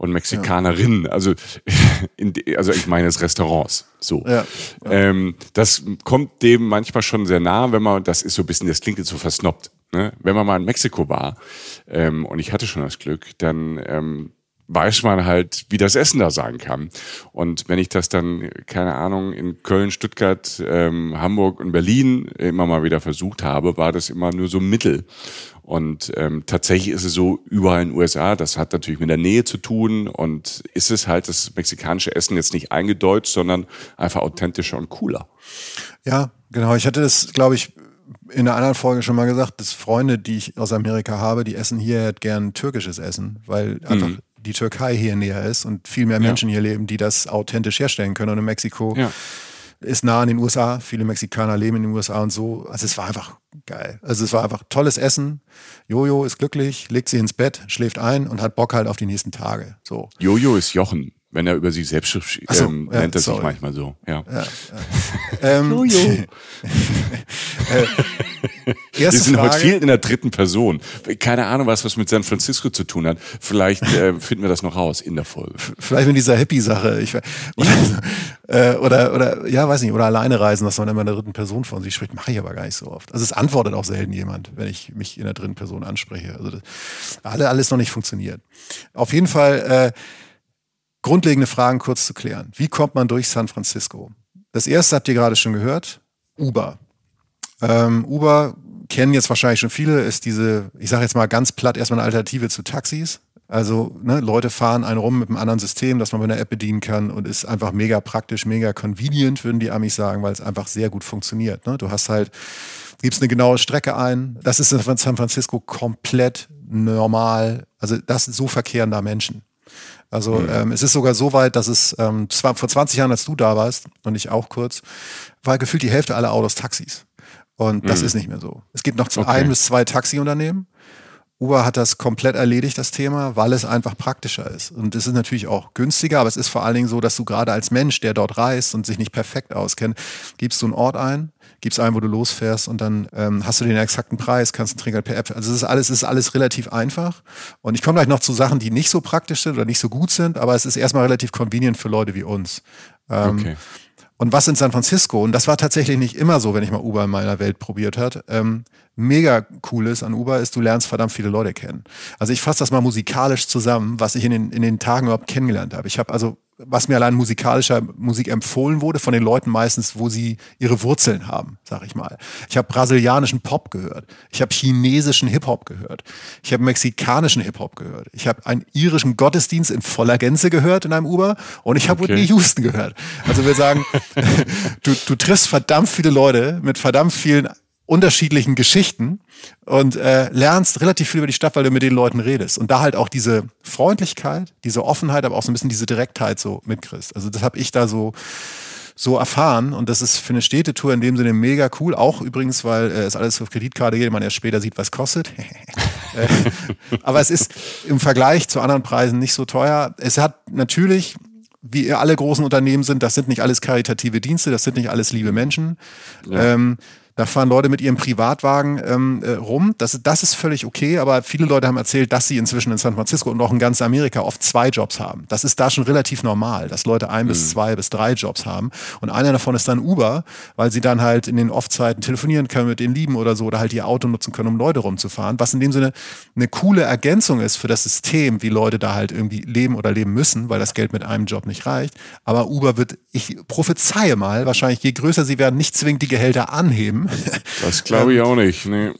und Mexikanerinnen. Ja. Also, in, also ich meine es Restaurants. So. Ja, ja. Ähm, das kommt dem manchmal schon sehr nah, wenn man, das ist so ein bisschen, das klingt jetzt so versnoppt. Ne? Wenn man mal in Mexiko war, ähm, und ich hatte schon das Glück, dann ähm, weiß man halt, wie das Essen da sein kann. Und wenn ich das dann, keine Ahnung, in Köln, Stuttgart, ähm, Hamburg und Berlin immer mal wieder versucht habe, war das immer nur so Mittel. Und ähm, tatsächlich ist es so überall in den USA, das hat natürlich mit der Nähe zu tun und ist es halt das mexikanische Essen jetzt nicht eingedeutscht, sondern einfach authentischer und cooler. Ja, genau. Ich hatte das, glaube ich, in einer anderen Folge schon mal gesagt, dass Freunde, die ich aus Amerika habe, die essen hier halt gern türkisches Essen, weil einfach mhm. Die Türkei hier näher ist und viel mehr Menschen ja. hier leben, die das authentisch herstellen können. Und in Mexiko ja ist nah in den USA. Viele Mexikaner leben in den USA und so. Also es war einfach geil. Also es war einfach tolles Essen. Jojo ist glücklich, legt sich ins Bett, schläft ein und hat Bock halt auf die nächsten Tage. So. Jojo ist Jochen wenn er über sich selbst spricht, so, ähm, ja, nennt er sorry. sich manchmal so. Ja. ja, ja. ähm, Jojo. äh, Wir sind Frage. heute viel in der dritten Person. Keine Ahnung, was was mit San Francisco zu tun hat. Vielleicht äh, finden wir das noch raus in der Folge. Vielleicht mit dieser Hippie-Sache. Ich, oder, äh, oder, oder, ja, weiß nicht, oder alleine reisen, dass man immer in der dritten Person von sich spricht, mache ich aber gar nicht so oft. Also es antwortet auch selten jemand, wenn ich mich in der dritten Person anspreche. Also das, alle, alles noch nicht funktioniert. Auf jeden Fall, äh, grundlegende Fragen kurz zu klären. Wie kommt man durch San Francisco? Das erste habt ihr gerade schon gehört, Uber. Ähm, Uber kennen jetzt wahrscheinlich schon viele, ist diese, ich sage jetzt mal ganz platt, erstmal eine Alternative zu Taxis. Also ne, Leute fahren einen rum mit einem anderen System, das man mit einer App bedienen kann und ist einfach mega praktisch, mega convenient, würden die Amis sagen, weil es einfach sehr gut funktioniert. Ne? Du hast halt, gibst eine genaue Strecke ein. Das ist in San Francisco komplett normal. Also das so verkehren da Menschen. Also mhm. ähm, es ist sogar so weit, dass es ähm, zwar vor 20 Jahren, als du da warst und ich auch kurz, war gefühlt die Hälfte aller Autos Taxis. Und das mhm. ist nicht mehr so. Es gibt noch okay. ein bis zwei Taxiunternehmen. Uber hat das komplett erledigt, das Thema, weil es einfach praktischer ist. Und es ist natürlich auch günstiger, aber es ist vor allen Dingen so, dass du gerade als Mensch, der dort reist und sich nicht perfekt auskennt, gibst du einen Ort ein, gibst ein, wo du losfährst und dann ähm, hast du den exakten Preis, kannst einen Trinkgeld per App. Also es ist alles, es ist alles relativ einfach. Und ich komme gleich noch zu Sachen, die nicht so praktisch sind oder nicht so gut sind, aber es ist erstmal relativ convenient für Leute wie uns. Ähm, okay. Und was in San Francisco, und das war tatsächlich nicht immer so, wenn ich mal Uber in meiner Welt probiert hat, ähm, mega cool ist an Uber, ist, du lernst verdammt viele Leute kennen. Also ich fasse das mal musikalisch zusammen, was ich in den, in den Tagen überhaupt kennengelernt habe. Ich habe also was mir allein musikalischer Musik empfohlen wurde, von den Leuten meistens, wo sie ihre Wurzeln haben, sag ich mal. Ich habe brasilianischen Pop gehört. Ich habe chinesischen Hip-Hop gehört. Ich habe mexikanischen Hip-Hop gehört. Ich habe einen irischen Gottesdienst in voller Gänze gehört in einem Uber und ich habe okay. Whitney Houston gehört. Also wir sagen, du, du triffst verdammt viele Leute mit verdammt vielen unterschiedlichen Geschichten und äh, lernst relativ viel über die Stadt, weil du mit den Leuten redest. Und da halt auch diese Freundlichkeit, diese Offenheit, aber auch so ein bisschen diese Direktheit so mitkriegst. Also das habe ich da so so erfahren und das ist für eine Städtetour in dem Sinne mega cool. Auch übrigens, weil äh, es alles auf Kreditkarte geht, man erst später sieht, was kostet. Äh, aber es ist im Vergleich zu anderen Preisen nicht so teuer. Es hat natürlich wie alle großen Unternehmen sind, das sind nicht alles karitative Dienste, das sind nicht alles liebe Menschen. Ja. Ähm, da fahren Leute mit ihrem Privatwagen ähm, äh, rum. Das, das ist völlig okay, aber viele Leute haben erzählt, dass sie inzwischen in San Francisco und auch in ganz Amerika oft zwei Jobs haben. Das ist da schon relativ normal, dass Leute ein mhm. bis zwei bis drei Jobs haben. Und einer davon ist dann Uber, weil sie dann halt in den Off-Zeiten telefonieren können mit den Lieben oder so oder halt ihr Auto nutzen können, um Leute rumzufahren. Was in dem Sinne eine coole Ergänzung ist für das System, wie Leute da halt irgendwie leben oder leben müssen, weil das Geld mit einem Job nicht reicht. Aber Uber wird, ich prophezeie mal, wahrscheinlich je größer sie werden, nicht zwingend die Gehälter anheben das glaube ich auch nicht. Nee.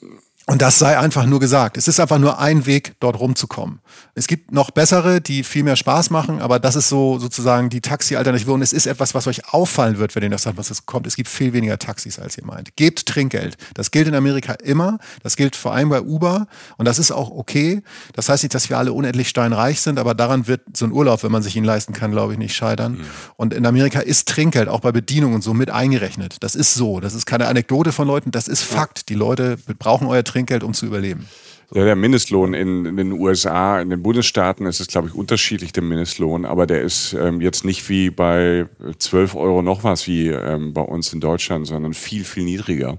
Und das sei einfach nur gesagt. Es ist einfach nur ein Weg, dort rumzukommen. Es gibt noch bessere, die viel mehr Spaß machen, aber das ist so sozusagen die Taxi-Alternative und es ist etwas, was euch auffallen wird, wenn ihr nach San Francisco kommt. Es gibt viel weniger Taxis, als ihr meint. Gebt Trinkgeld. Das gilt in Amerika immer. Das gilt vor allem bei Uber und das ist auch okay. Das heißt nicht, dass wir alle unendlich steinreich sind, aber daran wird so ein Urlaub, wenn man sich ihn leisten kann, glaube ich, nicht scheitern. Mhm. Und in Amerika ist Trinkgeld auch bei Bedienung und so mit eingerechnet. Das ist so. Das ist keine Anekdote von Leuten, das ist Fakt. Die Leute brauchen euer Trinkgeld, um zu überleben. Ja, der Mindestlohn in, in, den USA, in den Bundesstaaten ist es, glaube ich, unterschiedlich, der Mindestlohn, aber der ist ähm, jetzt nicht wie bei 12 Euro noch was wie ähm, bei uns in Deutschland, sondern viel, viel niedriger.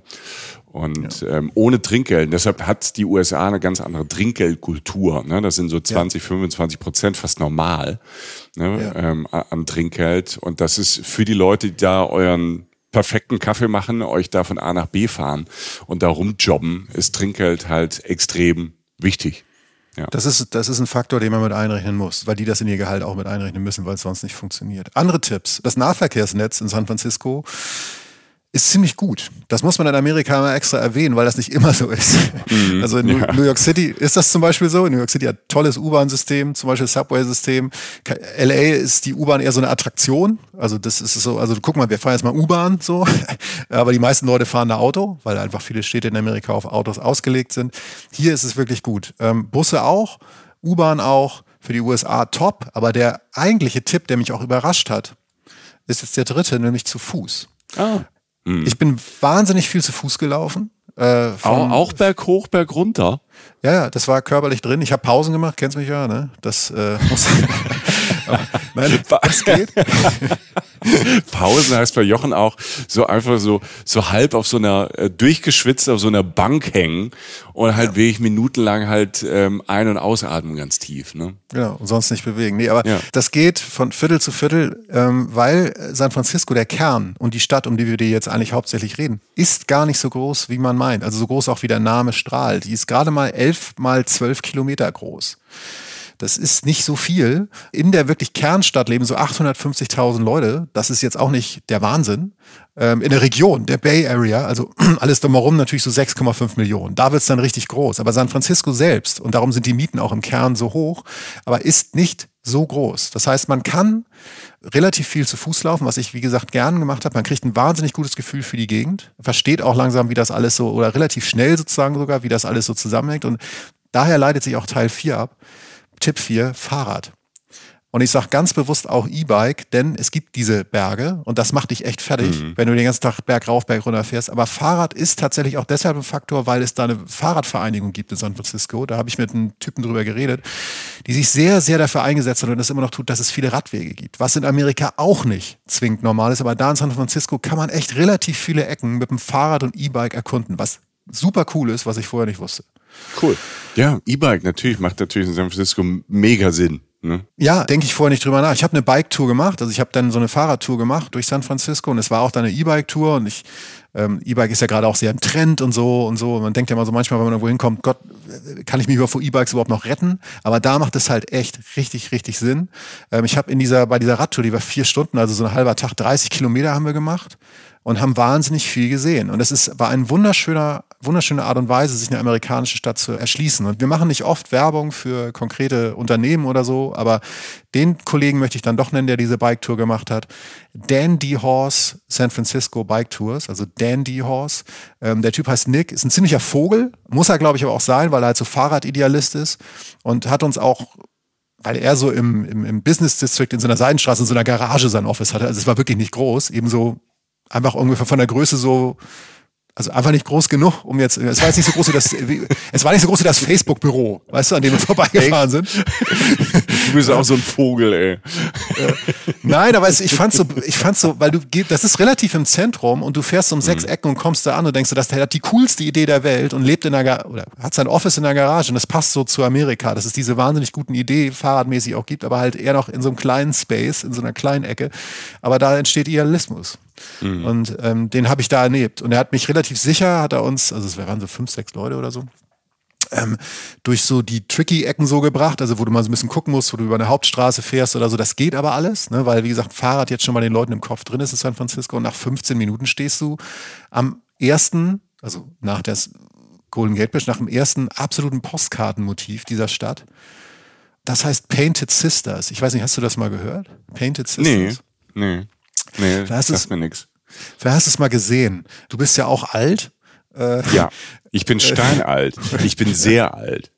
Und ja. ähm, ohne Trinkgeld. Deshalb hat die USA eine ganz andere Trinkgeldkultur. Ne? Das sind so 20, ja. 25 Prozent fast normal ne? Ja. ähm, an Trinkgeld. Und das ist für die Leute, die da euren perfekten Kaffee machen, euch da von A nach B fahren und da rumjobben, ist Trinkgeld halt extrem wichtig. Ja. Das, ist, das ist ein Faktor, den man mit einrechnen muss, weil die das in ihr Gehalt auch mit einrechnen müssen, weil es sonst nicht funktioniert. Andere Tipps. Das Nahverkehrsnetz in San Francisco ist ziemlich gut. Das muss man in Amerika mal extra erwähnen, weil das nicht immer so ist. Mhm, also in ja. New York City ist das zum Beispiel so. New York City hat tolles U-Bahn-System, zum Beispiel Subway-System. LA ist die U-Bahn eher so eine Attraktion. Also das ist so, also guck mal, wir fahren jetzt mal U-Bahn so. Aber die meisten Leute fahren da Auto, weil einfach viele Städte in Amerika auf Autos ausgelegt sind. Hier ist es wirklich gut. Ähm, Busse auch, U-Bahn auch, für die USA top. Aber der eigentliche Tipp, der mich auch überrascht hat, ist jetzt der dritte, nämlich zu Fuß. Ah. Hm. Ich bin wahnsinnig viel zu Fuß gelaufen. Äh, auch, auch Berg hoch, Berg runter? Ja, ja, das war körperlich drin. Ich habe Pausen gemacht, kennst mich ja, ne? Das äh, muss. Nein, was geht? Pausen heißt bei Jochen auch so einfach so, so halb auf so einer, äh, durchgeschwitzt auf so einer Bank hängen und halt ja. wirklich minutenlang halt ähm, ein- und ausatmen ganz tief. Ne? Genau, und sonst nicht bewegen. Nee, aber ja. das geht von Viertel zu Viertel, ähm, weil San Francisco, der Kern und die Stadt, um die wir dir jetzt eigentlich hauptsächlich reden, ist gar nicht so groß, wie man meint. Also so groß auch wie der Name strahlt. Die ist gerade mal elf mal zwölf Kilometer groß. Das ist nicht so viel. In der wirklich Kernstadt leben so 850.000 Leute. Das ist jetzt auch nicht der Wahnsinn. Ähm, in der Region, der Bay Area, also alles drumherum natürlich so 6,5 Millionen. Da wird es dann richtig groß. Aber San Francisco selbst, und darum sind die Mieten auch im Kern so hoch, aber ist nicht so groß. Das heißt, man kann relativ viel zu Fuß laufen, was ich, wie gesagt, gern gemacht habe. Man kriegt ein wahnsinnig gutes Gefühl für die Gegend, versteht auch langsam, wie das alles so, oder relativ schnell sozusagen sogar, wie das alles so zusammenhängt. Und daher leitet sich auch Teil 4 ab. Tipp 4, Fahrrad. Und ich sage ganz bewusst auch E-Bike, denn es gibt diese Berge und das macht dich echt fertig, mhm. wenn du den ganzen Tag Berg rauf, Berg runter fährst. Aber Fahrrad ist tatsächlich auch deshalb ein Faktor, weil es da eine Fahrradvereinigung gibt in San Francisco. Da habe ich mit einem Typen drüber geredet, die sich sehr, sehr dafür eingesetzt hat und das immer noch tut, dass es viele Radwege gibt. Was in Amerika auch nicht zwingend normal ist, aber da in San Francisco kann man echt relativ viele Ecken mit dem Fahrrad und E-Bike erkunden, was super cool ist, was ich vorher nicht wusste. Cool. Ja, E-Bike natürlich macht natürlich in San Francisco mega Sinn. Ne? Ja, denke ich vorher nicht drüber nach. Ich habe eine Bike-Tour gemacht, also ich habe dann so eine Fahrradtour gemacht durch San Francisco und es war auch dann eine E-Bike-Tour und ich ähm, E-Bike ist ja gerade auch sehr im Trend und so und so. Man denkt ja mal so manchmal, wenn man irgendwo hinkommt, Gott, kann ich mich über vor E-Bikes überhaupt noch retten? Aber da macht es halt echt richtig, richtig Sinn. Ähm, ich habe in dieser, bei dieser Radtour, die war vier Stunden, also so ein halber Tag, 30 Kilometer haben wir gemacht und haben wahnsinnig viel gesehen. Und es ist, war ein wunderschöner, wunderschöne Art und Weise, sich eine amerikanische Stadt zu erschließen. Und wir machen nicht oft Werbung für konkrete Unternehmen oder so, aber den Kollegen möchte ich dann doch nennen, der diese Bike-Tour gemacht hat. Dandy Horse San Francisco Bike Tours, also Dandy Horse. Ähm, der Typ heißt Nick, ist ein ziemlicher Vogel, muss er glaube ich aber auch sein, weil er halt so Fahrradidealist ist und hat uns auch weil er so im, im, im Business District in so einer Seitenstraße, in so einer Garage sein Office hatte. Also es war wirklich nicht groß, ebenso einfach ungefähr von der Größe so also einfach nicht groß genug, um jetzt, es war jetzt nicht so groß wie das, wie, es war nicht so groß wie das Facebook-Büro, weißt du, an dem wir vorbeigefahren sind. Du bist auch so ein Vogel, ey. Nein, aber ich fand's so, ich fand's so, weil du, das ist relativ im Zentrum und du fährst um sechs mhm. Ecken und kommst da an und denkst du, das hat die coolste Idee der Welt und lebt in der, oder hat sein Office in der Garage und das passt so zu Amerika, dass es diese wahnsinnig guten Idee fahrradmäßig auch gibt, aber halt eher noch in so einem kleinen Space, in so einer kleinen Ecke. Aber da entsteht Idealismus. Mhm. Und ähm, den habe ich da erlebt. Und er hat mich relativ sicher, hat er uns, also es waren so fünf, sechs Leute oder so, ähm, durch so die tricky Ecken so gebracht, also wo du mal so ein bisschen gucken musst, wo du über eine Hauptstraße fährst oder so. Das geht aber alles, ne? weil wie gesagt, Fahrrad jetzt schon mal den Leuten im Kopf drin ist in San Francisco und nach 15 Minuten stehst du am ersten, also nach der Golden Gate Bridge, nach dem ersten absoluten Postkartenmotiv dieser Stadt. Das heißt Painted Sisters. Ich weiß nicht, hast du das mal gehört? Painted Sisters? Nee, nee. Nee, das sagt mir nichts. Vielleicht hast du es mal gesehen. Du bist ja auch alt. Äh, ja, ich bin steinalt. Ich bin sehr alt.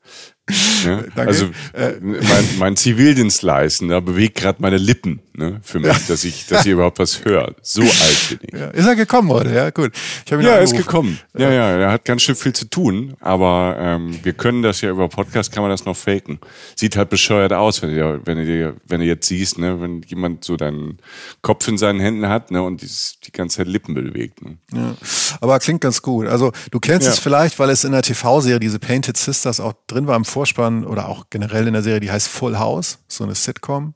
Ne? Also äh, mein, mein da bewegt gerade meine Lippen ne, für mich, ja. dass ich, dass ich überhaupt was höre. So alt bin ich. Ja. Ist er gekommen heute? Ja, gut. ja, er ist gekommen. Ja, ja, er hat ganz schön viel zu tun, aber ähm, wir können das ja über Podcast, kann man das noch faken. Sieht halt bescheuert aus, wenn du, wenn du, wenn du jetzt siehst, ne, wenn jemand so deinen Kopf in seinen Händen hat ne, und die, die ganze Zeit Lippen bewegt. Ne. Ja. Aber klingt ganz gut. Also du kennst es vielleicht, weil es in der TV-Serie diese Painted Sisters auch drin war im Vorspann oder auch generell in der Serie, die heißt Full House, so eine Sitcom.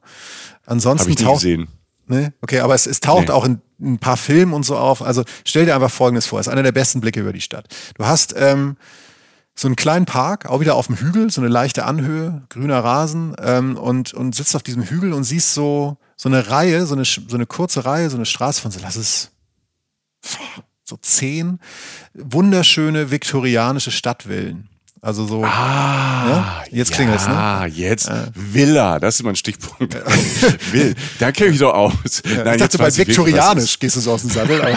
Ansonsten Hab ich taucht. Gesehen. Ne? Okay, aber es, es taucht nee. auch in, in, ein paar Filmen und so auf. Also stell dir einfach Folgendes vor: Es ist einer der besten Blicke über die Stadt. Du hast ähm, so einen kleinen Park, auch wieder auf dem Hügel, so eine leichte Anhöhe, grüner Rasen ähm, und, und sitzt auf diesem Hügel und siehst so, so eine Reihe, so eine, so eine kurze Reihe, so eine Straße von so, lass es so zehn wunderschöne viktorianische Stadtvillen. Also so. Ah, ja? jetzt klingelt es, ne? Ah, jetzt. Äh. Villa, das ist mein Stichpunkt. Will, da kenne ich doch aus. Ja, Nein, ich dachte, bei viktorianisch gehst du so aus dem Sattel.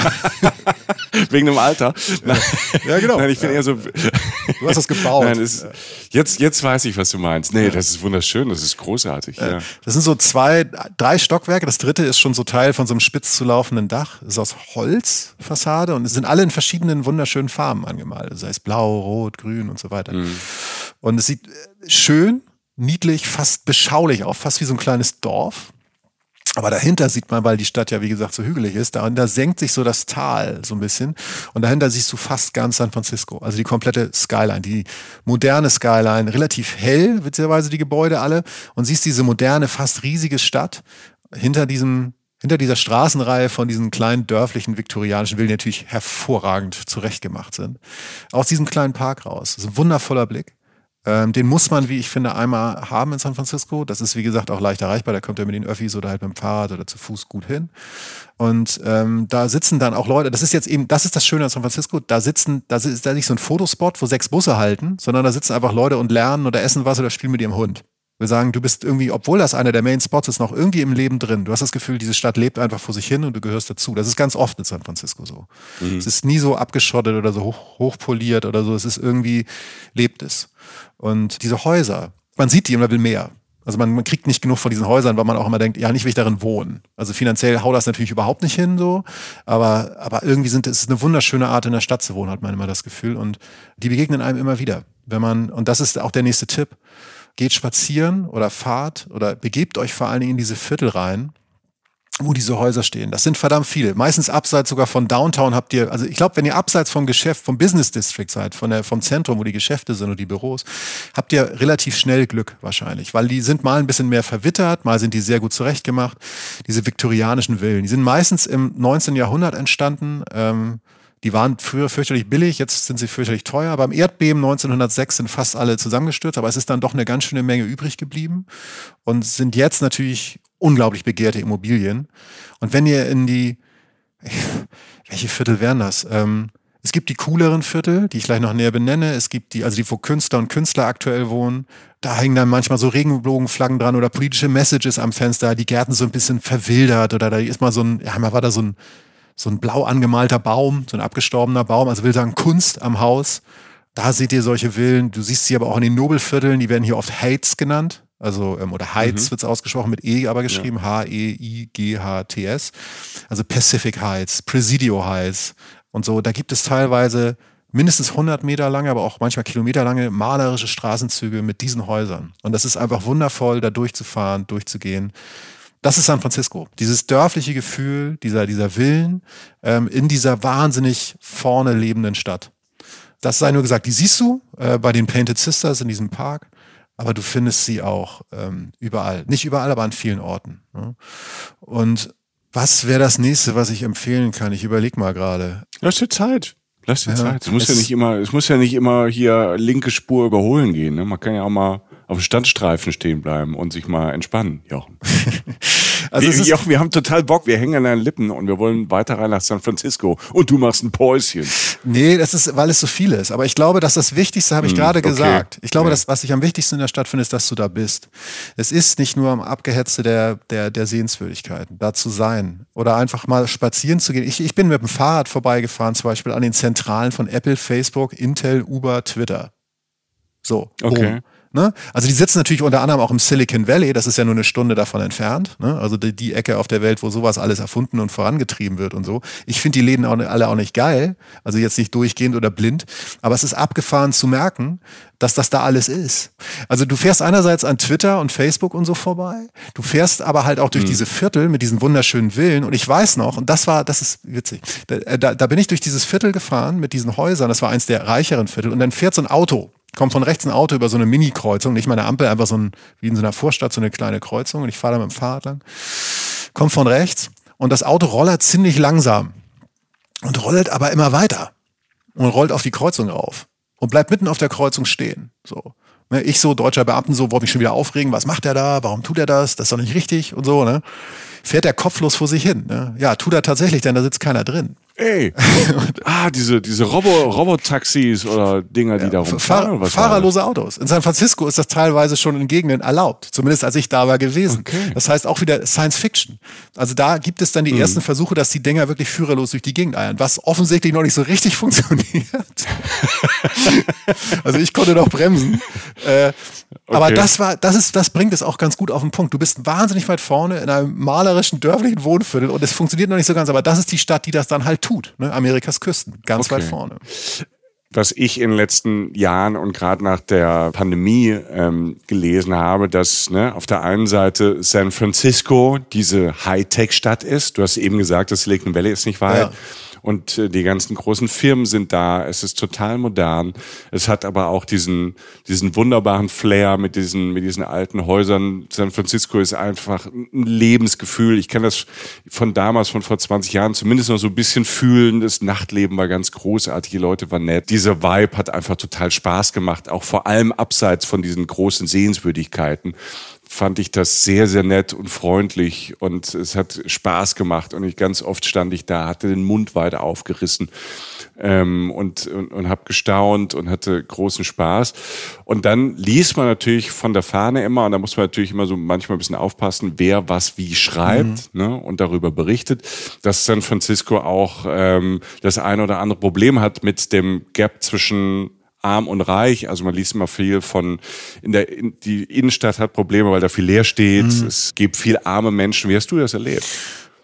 Wegen dem Alter? Nein. Ja, genau. Nein, ich bin ja. eher so. Du hast das gebaut. Nein, das, jetzt, jetzt weiß ich, was du meinst. Nee, das ist wunderschön, das ist großartig. Ja. Das sind so zwei, drei Stockwerke. Das dritte ist schon so Teil von so einem spitz zu laufenden Dach. Das ist aus Holzfassade und es sind alle in verschiedenen wunderschönen Farben angemalt. Das heißt blau, rot, grün und so weiter. Mhm. Und es sieht schön, niedlich, fast beschaulich aus, fast wie so ein kleines Dorf. Aber dahinter sieht man, weil die Stadt ja wie gesagt so hügelig ist, dahinter senkt sich so das Tal so ein bisschen und dahinter siehst du fast ganz San Francisco, also die komplette Skyline, die moderne Skyline, relativ hell, witzigerweise die Gebäude alle und siehst diese moderne, fast riesige Stadt hinter diesem hinter dieser Straßenreihe von diesen kleinen dörflichen viktorianischen Villen, die natürlich hervorragend zurechtgemacht sind, aus diesem kleinen Park raus. Das ist ein wundervoller Blick. Ähm, den muss man, wie ich finde, einmal haben in San Francisco. Das ist, wie gesagt, auch leicht erreichbar. Da kommt er mit den Öffis oder halt mit dem Fahrrad oder zu Fuß gut hin. Und ähm, da sitzen dann auch Leute, das ist jetzt eben, das ist das Schöne an San Francisco, da sitzen, da ist da nicht so ein Fotospot, wo sechs Busse halten, sondern da sitzen einfach Leute und lernen oder essen was oder spielen mit ihrem Hund. Wir sagen, du bist irgendwie, obwohl das einer der Main Spots ist, noch irgendwie im Leben drin. Du hast das Gefühl, diese Stadt lebt einfach vor sich hin und du gehörst dazu. Das ist ganz oft in San Francisco so. Mhm. Es ist nie so abgeschottet oder so hoch, hochpoliert oder so. Es ist irgendwie, lebt es. Und diese Häuser, man sieht die und man will mehr. Also man, man kriegt nicht genug von diesen Häusern, weil man auch immer denkt, ja, nicht will ich darin wohnen. Also finanziell haut das natürlich überhaupt nicht hin, so. Aber, aber irgendwie sind es ist eine wunderschöne Art, in der Stadt zu wohnen, hat man immer das Gefühl. Und die begegnen einem immer wieder. Wenn man, und das ist auch der nächste Tipp, geht spazieren oder fahrt oder begebt euch vor allen Dingen in diese Viertel rein wo diese Häuser stehen. Das sind verdammt viele. Meistens abseits sogar von Downtown habt ihr, also ich glaube, wenn ihr abseits vom Geschäft, vom Business District seid, von der, vom Zentrum, wo die Geschäfte sind und die Büros, habt ihr relativ schnell Glück wahrscheinlich, weil die sind mal ein bisschen mehr verwittert, mal sind die sehr gut zurechtgemacht. Diese viktorianischen Villen, die sind meistens im 19. Jahrhundert entstanden. Ähm, die waren früher fürchterlich billig, jetzt sind sie fürchterlich teuer. Beim Erdbeben 1906 sind fast alle zusammengestürzt, aber es ist dann doch eine ganz schöne Menge übrig geblieben und sind jetzt natürlich unglaublich begehrte Immobilien. Und wenn ihr in die, welche Viertel wären das? Ähm, es gibt die cooleren Viertel, die ich gleich noch näher benenne. Es gibt die, also die, wo Künstler und Künstler aktuell wohnen. Da hängen dann manchmal so Regenbogenflaggen dran oder politische Messages am Fenster. Die Gärten so ein bisschen verwildert oder da ist mal so ein, ja, mal war da so ein, so ein blau angemalter Baum, so ein abgestorbener Baum, also will sagen Kunst am Haus. Da seht ihr solche Villen. Du siehst sie aber auch in den Nobelvierteln, die werden hier oft Hates genannt. Also, ähm, oder Heights mhm. wird es ausgesprochen, mit E aber geschrieben, ja. H-E-I-G-H-T-S. Also Pacific Heights, Presidio Heights und so. Da gibt es teilweise mindestens 100 Meter lange, aber auch manchmal kilometerlange malerische Straßenzüge mit diesen Häusern. Und das ist einfach wundervoll, da durchzufahren, durchzugehen. Das ist San Francisco. Dieses dörfliche Gefühl, dieser, dieser Willen ähm, in dieser wahnsinnig vorne lebenden Stadt. Das sei nur gesagt, die siehst du äh, bei den Painted Sisters in diesem Park, aber du findest sie auch ähm, überall. Nicht überall, aber an vielen Orten. Ne? Und was wäre das nächste, was ich empfehlen kann? Ich überlege mal gerade. Lass dir Zeit. Lass dir ja, Zeit. Es muss ja nicht immer, es muss ja nicht immer hier linke Spur überholen gehen. Ne? Man kann ja auch mal auf dem Standstreifen stehen bleiben und sich mal entspannen, Jochen. also wir, Jochen, wir haben total Bock, wir hängen an deinen Lippen und wir wollen weiter rein nach San Francisco und du machst ein Päuschen. Nee, das ist, weil es so viel ist. Aber ich glaube, dass das Wichtigste habe ich hm, gerade okay. gesagt. Ich glaube, ja. dass was ich am wichtigsten in der Stadt finde, ist, dass du da bist. Es ist nicht nur am Abgehetzte der, der, der Sehenswürdigkeiten, da zu sein oder einfach mal spazieren zu gehen. Ich, ich bin mit dem Fahrrad vorbeigefahren, zum Beispiel an den Zentralen von Apple, Facebook, Intel, Uber, Twitter. So. Okay. Boom. Ne? Also die sitzen natürlich unter anderem auch im Silicon Valley, das ist ja nur eine Stunde davon entfernt. Ne? Also die, die, Ecke auf der Welt, wo sowas alles erfunden und vorangetrieben wird und so. Ich finde die Läden auch, alle auch nicht geil, also jetzt nicht durchgehend oder blind, aber es ist abgefahren zu merken, dass das da alles ist. Also du fährst einerseits an Twitter und Facebook und so vorbei, du fährst aber halt auch durch mhm. diese Viertel mit diesen wunderschönen Villen und ich weiß noch, und das war, das ist witzig, da, da, da bin ich durch dieses Viertel gefahren mit diesen Häusern, das war eins der reicheren Viertel und dann fährt so ein Auto kommt von rechts ein Auto über so eine Mini-Kreuzung, nicht mal eine Ampel, einfach so ein, wie in so einer Vorstadt, so eine kleine Kreuzung und ich fahre da mit dem Fahrrad lang. Kommt von rechts und das Auto rollert ziemlich langsam und rollt aber immer weiter und rollt auf die Kreuzung auf und bleibt mitten auf der Kreuzung stehen. So. Ne, ich so, deutscher Beamten, so, wollte mich schon wieder aufregen, was macht er da, warum tut er das, das ist doch nicht richtig und so, ne? Fährt er kopflos vor sich hin. Ne? Ja, tut er tatsächlich, denn da sitzt keiner drin. Ey, ah, diese, diese Robo, Robotaxis oder Dinger, die ja, da rumfahren. Fahr fahrerlose Autos. In San Francisco ist das teilweise schon in Gegenden erlaubt. Zumindest als ich da war gewesen. Okay. Das heißt auch wieder Science Fiction. Also da gibt es dann die mhm. ersten Versuche, dass die Dinger wirklich führerlos durch die Gegend eiern, was offensichtlich noch nicht so richtig funktioniert. also ich konnte noch bremsen. Äh, okay. Aber das war, das ist, das bringt es auch ganz gut auf den Punkt. Du bist wahnsinnig weit vorne in einem malerischen, dörflichen Wohnviertel und es funktioniert noch nicht so ganz, aber das ist die Stadt, die das dann halt tut tut. Ne? Amerikas Küsten, ganz okay. weit vorne. Was ich in den letzten Jahren und gerade nach der Pandemie ähm, gelesen habe, dass ne, auf der einen Seite San Francisco diese Hightech-Stadt ist. Du hast eben gesagt, das Silicon Valley ist nicht weit. Ja und äh, die ganzen großen Firmen sind da. Es ist total modern. Es hat aber auch diesen, diesen wunderbaren Flair mit diesen, mit diesen alten Häusern. San Francisco ist einfach ein Lebensgefühl. Ich kann das von damals, von vor 20 Jahren zumindest noch so ein bisschen fühlen. Das Nachtleben war ganz großartig. Die Leute waren nett. Dieser Vibe hat einfach total Spaß gemacht. Auch vor allem abseits von diesen großen Sehenswürdigkeiten fand ich das sehr, sehr nett und freundlich und es hat Spaß gemacht und ich ganz oft stand ich da, hatte den Mund weiter aufgerissen ähm, und, und, und habe gestaunt und hatte großen Spaß. Und dann liest man natürlich von der Fahne immer und da muss man natürlich immer so manchmal ein bisschen aufpassen, wer was wie schreibt mhm. ne, und darüber berichtet, dass San Francisco auch ähm, das eine oder andere Problem hat mit dem Gap zwischen arm und reich. Also man liest immer viel von, in der, in, die Innenstadt hat Probleme, weil da viel leer steht. Mhm. Es gibt viel arme Menschen. Wie hast du das erlebt?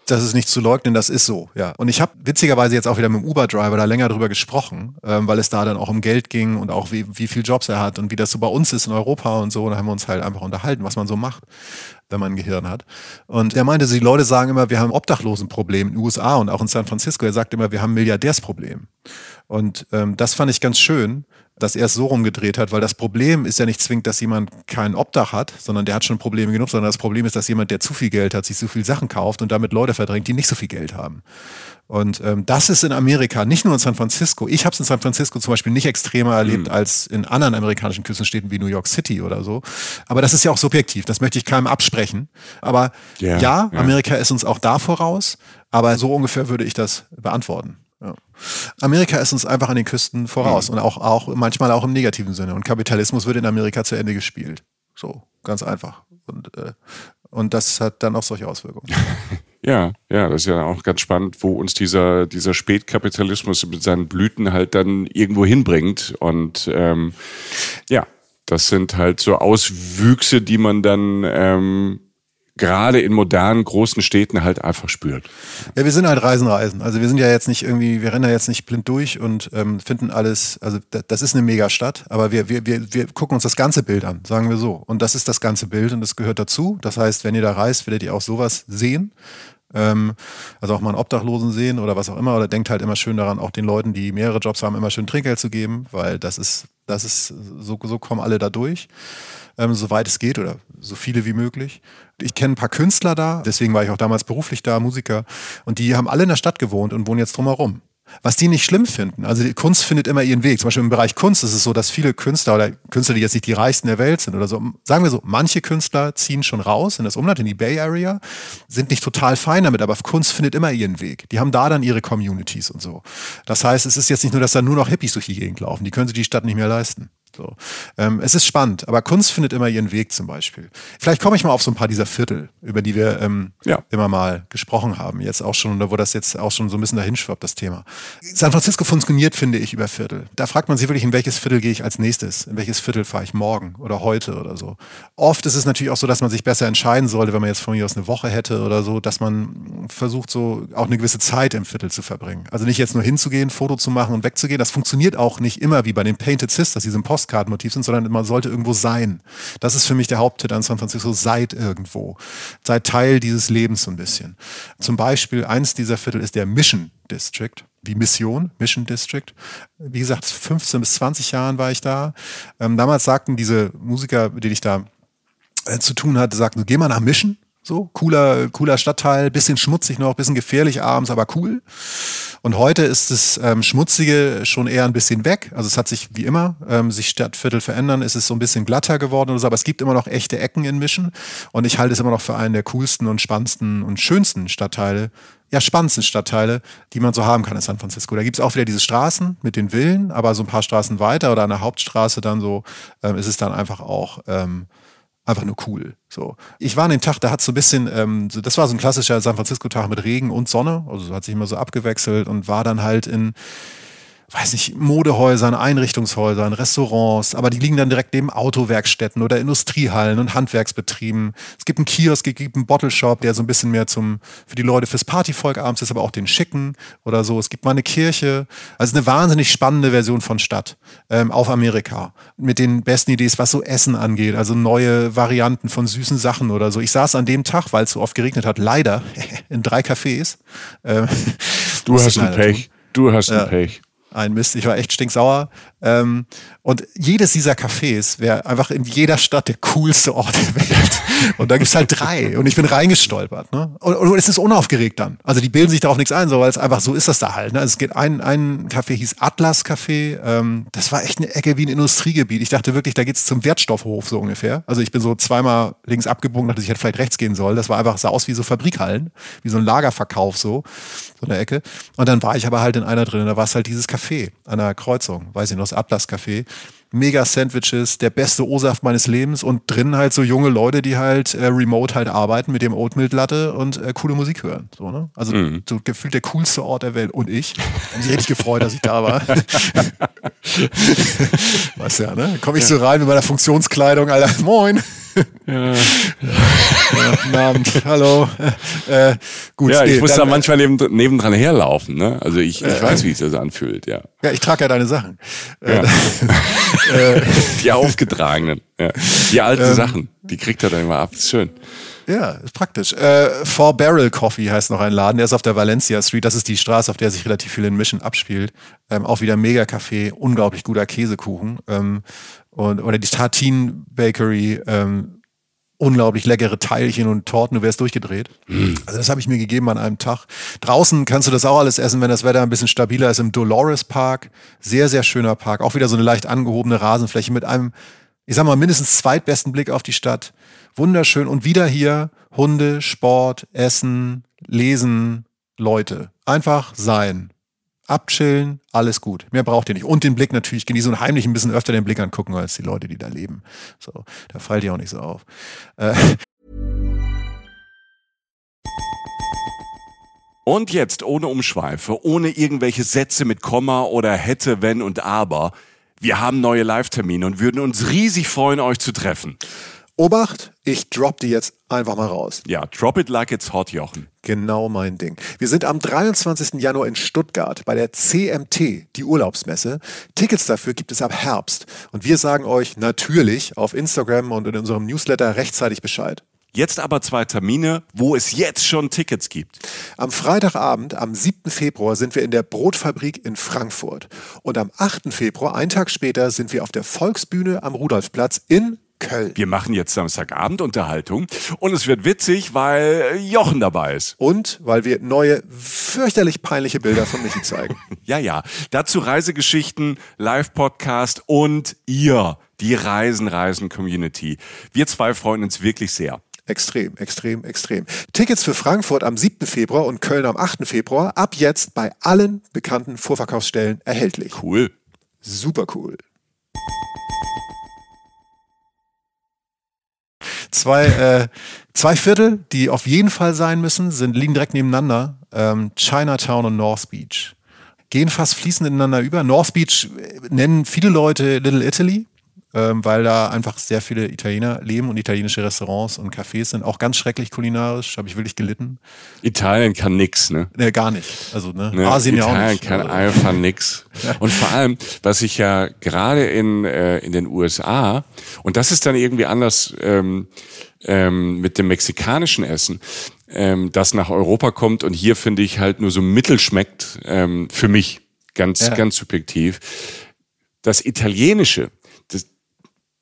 Das ist nicht zu leugnen, das ist so, ja. Und ich habe witzigerweise jetzt auch wieder mit dem Uber-Driver da länger drüber gesprochen, ähm, weil es da dann auch um Geld ging und auch wie, wie viel Jobs er hat und wie das so bei uns ist in Europa und so. Und da haben wir uns halt einfach unterhalten, was man so macht, wenn man ein Gehirn hat. Und er meinte, die Leute sagen immer, wir haben Obdachlosenproblem in den USA und auch in San Francisco. Er sagt immer, wir haben Milliardärsproblem. Und ähm, das fand ich ganz schön, dass er es so rumgedreht hat, weil das Problem ist ja nicht zwingend, dass jemand kein Obdach hat, sondern der hat schon Probleme genug, sondern das Problem ist, dass jemand, der zu viel Geld hat, sich so viel Sachen kauft und damit Leute verdrängt, die nicht so viel Geld haben. Und ähm, das ist in Amerika, nicht nur in San Francisco. Ich habe es in San Francisco zum Beispiel nicht extremer erlebt mhm. als in anderen amerikanischen Küstenstädten wie New York City oder so. Aber das ist ja auch subjektiv, das möchte ich keinem absprechen. Aber yeah, ja, Amerika yeah. ist uns auch da voraus, aber so ungefähr würde ich das beantworten. Ja. Amerika ist uns einfach an den Küsten voraus mhm. und auch, auch manchmal auch im negativen Sinne. Und Kapitalismus wird in Amerika zu Ende gespielt. So, ganz einfach. Und, äh, und das hat dann auch solche Auswirkungen. Ja, ja, das ist ja auch ganz spannend, wo uns dieser, dieser Spätkapitalismus mit seinen Blüten halt dann irgendwo hinbringt. Und ähm, ja, das sind halt so Auswüchse, die man dann ähm, gerade in modernen großen Städten halt einfach spürt. Ja, wir sind halt Reisen, Reisen. Also wir sind ja jetzt nicht irgendwie, wir rennen ja jetzt nicht blind durch und ähm, finden alles, also das ist eine Megastadt, aber wir, wir, wir, wir gucken uns das ganze Bild an, sagen wir so. Und das ist das ganze Bild und das gehört dazu. Das heißt, wenn ihr da reist, werdet ihr auch sowas sehen. Ähm, also auch mal einen Obdachlosen sehen oder was auch immer. Oder denkt halt immer schön daran, auch den Leuten, die mehrere Jobs haben, immer schön Trinkgeld zu geben, weil das ist, das ist, so, so kommen alle da durch ähm, soweit es geht oder so viele wie möglich. Ich kenne ein paar Künstler da, deswegen war ich auch damals beruflich da, Musiker, und die haben alle in der Stadt gewohnt und wohnen jetzt drumherum. Was die nicht schlimm finden. Also die Kunst findet immer ihren Weg. Zum Beispiel im Bereich Kunst ist es so, dass viele Künstler oder Künstler, die jetzt nicht die reichsten der Welt sind oder so, sagen wir so, manche Künstler ziehen schon raus in das Umland, in die Bay Area, sind nicht total fein damit, aber Kunst findet immer ihren Weg. Die haben da dann ihre Communities und so. Das heißt, es ist jetzt nicht nur, dass da nur noch Hippies durch die Gegend laufen. Die können sich die Stadt nicht mehr leisten. So. Ähm, es ist spannend, aber Kunst findet immer ihren Weg zum Beispiel. Vielleicht komme ich mal auf so ein paar dieser Viertel, über die wir ähm, ja. immer mal gesprochen haben. Jetzt auch schon, wo das jetzt auch schon so ein bisschen dahin schwappt, das Thema. San Francisco funktioniert, finde ich, über Viertel. Da fragt man sich wirklich, in welches Viertel gehe ich als nächstes? In welches Viertel fahre ich morgen oder heute oder so? Oft ist es natürlich auch so, dass man sich besser entscheiden sollte, wenn man jetzt von mir aus eine Woche hätte oder so, dass man versucht, so auch eine gewisse Zeit im Viertel zu verbringen. Also nicht jetzt nur hinzugehen, Foto zu machen und wegzugehen. Das funktioniert auch nicht immer wie bei den Painted Sisters, diesem Post Postkartenmotiv sind, sondern man sollte irgendwo sein. Das ist für mich der Haupttitel an San Francisco. Seid irgendwo. Seid Teil dieses Lebens so ein bisschen. Zum Beispiel, eins dieser Viertel ist der Mission District wie Mission, Mission District. Wie gesagt, 15 bis 20 Jahren war ich da. Ähm, damals sagten diese Musiker, mit denen ich da äh, zu tun hatte, sagten, geh mal nach Mission. So, cooler, cooler Stadtteil, bisschen schmutzig noch, bisschen gefährlich abends, aber cool. Und heute ist das ähm, Schmutzige schon eher ein bisschen weg. Also es hat sich wie immer, ähm, sich Stadtviertel verändern, es ist so ein bisschen glatter geworden oder so, aber es gibt immer noch echte Ecken in Mission. Und ich halte es immer noch für einen der coolsten und spannendsten und schönsten Stadtteile ja, spannendsten Stadtteile, die man so haben kann in San Francisco. Da gibt es auch wieder diese Straßen mit den Villen, aber so ein paar Straßen weiter oder an der Hauptstraße dann so, ähm, ist es dann einfach auch ähm, einfach nur cool. So. Ich war an dem Tag, da hat so ein bisschen, ähm, das war so ein klassischer San Francisco-Tag mit Regen und Sonne, also hat sich immer so abgewechselt und war dann halt in weiß nicht, Modehäusern, Einrichtungshäusern, Restaurants, aber die liegen dann direkt neben Autowerkstätten oder Industriehallen und Handwerksbetrieben. Es gibt einen Kiosk, es gibt einen Bottle Shop, der so ein bisschen mehr zum, für die Leute fürs Partyvolk abends ist, aber auch den schicken oder so. Es gibt mal eine Kirche. Also eine wahnsinnig spannende Version von Stadt ähm, auf Amerika. Mit den besten Ideen, was so Essen angeht, also neue Varianten von süßen Sachen oder so. Ich saß an dem Tag, weil es so oft geregnet hat, leider in drei Cafés. Ähm, du hast ein Pech. Tun. Du hast ein Pech ein Mist. Ich war echt stinksauer. Ähm, und jedes dieser Cafés wäre einfach in jeder Stadt der coolste Ort der Welt. Und da gibt's halt drei. Und ich bin reingestolpert. Ne? Und, und es ist unaufgeregt dann. Also die bilden sich darauf nichts ein, so, weil es einfach so ist das da halt. Ne? Also es geht ein, ein Café hieß Atlas Café. Ähm, das war echt eine Ecke wie ein Industriegebiet. Ich dachte wirklich, da geht's zum Wertstoffhof so ungefähr. Also ich bin so zweimal links abgebogen, dachte ich hätte vielleicht rechts gehen sollen. Das war einfach, sah aus wie so Fabrikhallen, wie so ein Lagerverkauf so, so eine Ecke. Und dann war ich aber halt in einer drin. Da war es halt dieses Café an der Kreuzung, weiß ich noch, das Atlas Café mega Sandwiches, der beste O-Saft meines Lebens und drin halt so junge Leute, die halt äh, remote halt arbeiten mit dem Oatmeal Latte und äh, coole Musik hören. So, ne? Also mhm. so gefühlt der coolste Ort der Welt und ich. Und ich hätte mich gefreut, dass ich da war. weißt ja, ne? Komme ich so rein mit meiner Funktionskleidung, Alter. Moin. Ja. ja. Guten Abend, hallo. Äh, gut. Ja, ich nee, muss dann, da manchmal neben, nebendran herlaufen. Ne? Also ich, ich äh, weiß, wie es das anfühlt. Ja, ja ich trage ja deine Sachen. Ja. Äh, die aufgetragenen. Ja. Die alten ähm, Sachen, die kriegt er dann immer ab. Ist schön. Ja, ist praktisch. Äh, Four Barrel Coffee heißt noch ein Laden, der ist auf der Valencia Street. Das ist die Straße, auf der sich relativ viel in Mission abspielt. Ähm, auch wieder mega Kaffee, unglaublich guter Käsekuchen. Ähm, und, oder die Tartine Bakery, ähm, unglaublich leckere Teilchen und Torten, du wärst durchgedreht. Mm. Also das habe ich mir gegeben an einem Tag. Draußen kannst du das auch alles essen, wenn das Wetter ein bisschen stabiler ist, im Dolores Park. Sehr, sehr schöner Park. Auch wieder so eine leicht angehobene Rasenfläche mit einem, ich sag mal, mindestens zweitbesten Blick auf die Stadt. Wunderschön. Und wieder hier Hunde, Sport, Essen, Lesen, Leute. Einfach sein abchillen, alles gut. Mehr braucht ihr nicht. Und den Blick natürlich genießen und heimlich ein bisschen öfter den Blick angucken als die Leute, die da leben. So, da fällt ihr auch nicht so auf. Äh. Und jetzt ohne Umschweife, ohne irgendwelche Sätze mit Komma oder hätte, wenn und aber. Wir haben neue Live-Termine und würden uns riesig freuen, euch zu treffen. Obacht, ich drop die jetzt einfach mal raus. Ja, drop it like it's hot, Jochen. Genau mein Ding. Wir sind am 23. Januar in Stuttgart bei der CMT, die Urlaubsmesse. Tickets dafür gibt es ab Herbst. Und wir sagen euch natürlich auf Instagram und in unserem Newsletter rechtzeitig Bescheid. Jetzt aber zwei Termine, wo es jetzt schon Tickets gibt. Am Freitagabend, am 7. Februar, sind wir in der Brotfabrik in Frankfurt. Und am 8. Februar, einen Tag später, sind wir auf der Volksbühne am Rudolfplatz in Köln. Wir machen jetzt Samstagabend Unterhaltung und es wird witzig, weil Jochen dabei ist. Und weil wir neue, fürchterlich peinliche Bilder von Michi zeigen. ja, ja. Dazu Reisegeschichten, Live-Podcast und ihr, die Reisen-Reisen-Community. Wir zwei freuen uns wirklich sehr. Extrem, extrem, extrem. Tickets für Frankfurt am 7. Februar und Köln am 8. Februar ab jetzt bei allen bekannten Vorverkaufsstellen erhältlich. Cool. Super cool. Zwei, äh, zwei Viertel, die auf jeden Fall sein müssen, sind, liegen direkt nebeneinander. Ähm, Chinatown und North Beach. Gehen fast fließend ineinander über. North Beach äh, nennen viele Leute Little Italy ähm, weil da einfach sehr viele Italiener leben und italienische Restaurants und Cafés sind. Auch ganz schrecklich kulinarisch, habe ich wirklich gelitten. Italien kann nix, ne? Ne, gar nicht. Also, ne? ne Asien ja auch nicht. Italien kann einfach nix. Und vor allem, was ich ja gerade in, äh, in den USA, und das ist dann irgendwie anders ähm, ähm, mit dem mexikanischen Essen, ähm, das nach Europa kommt und hier finde ich halt nur so mittel schmeckt, ähm, für mich ganz, ja. ganz subjektiv. Das Italienische,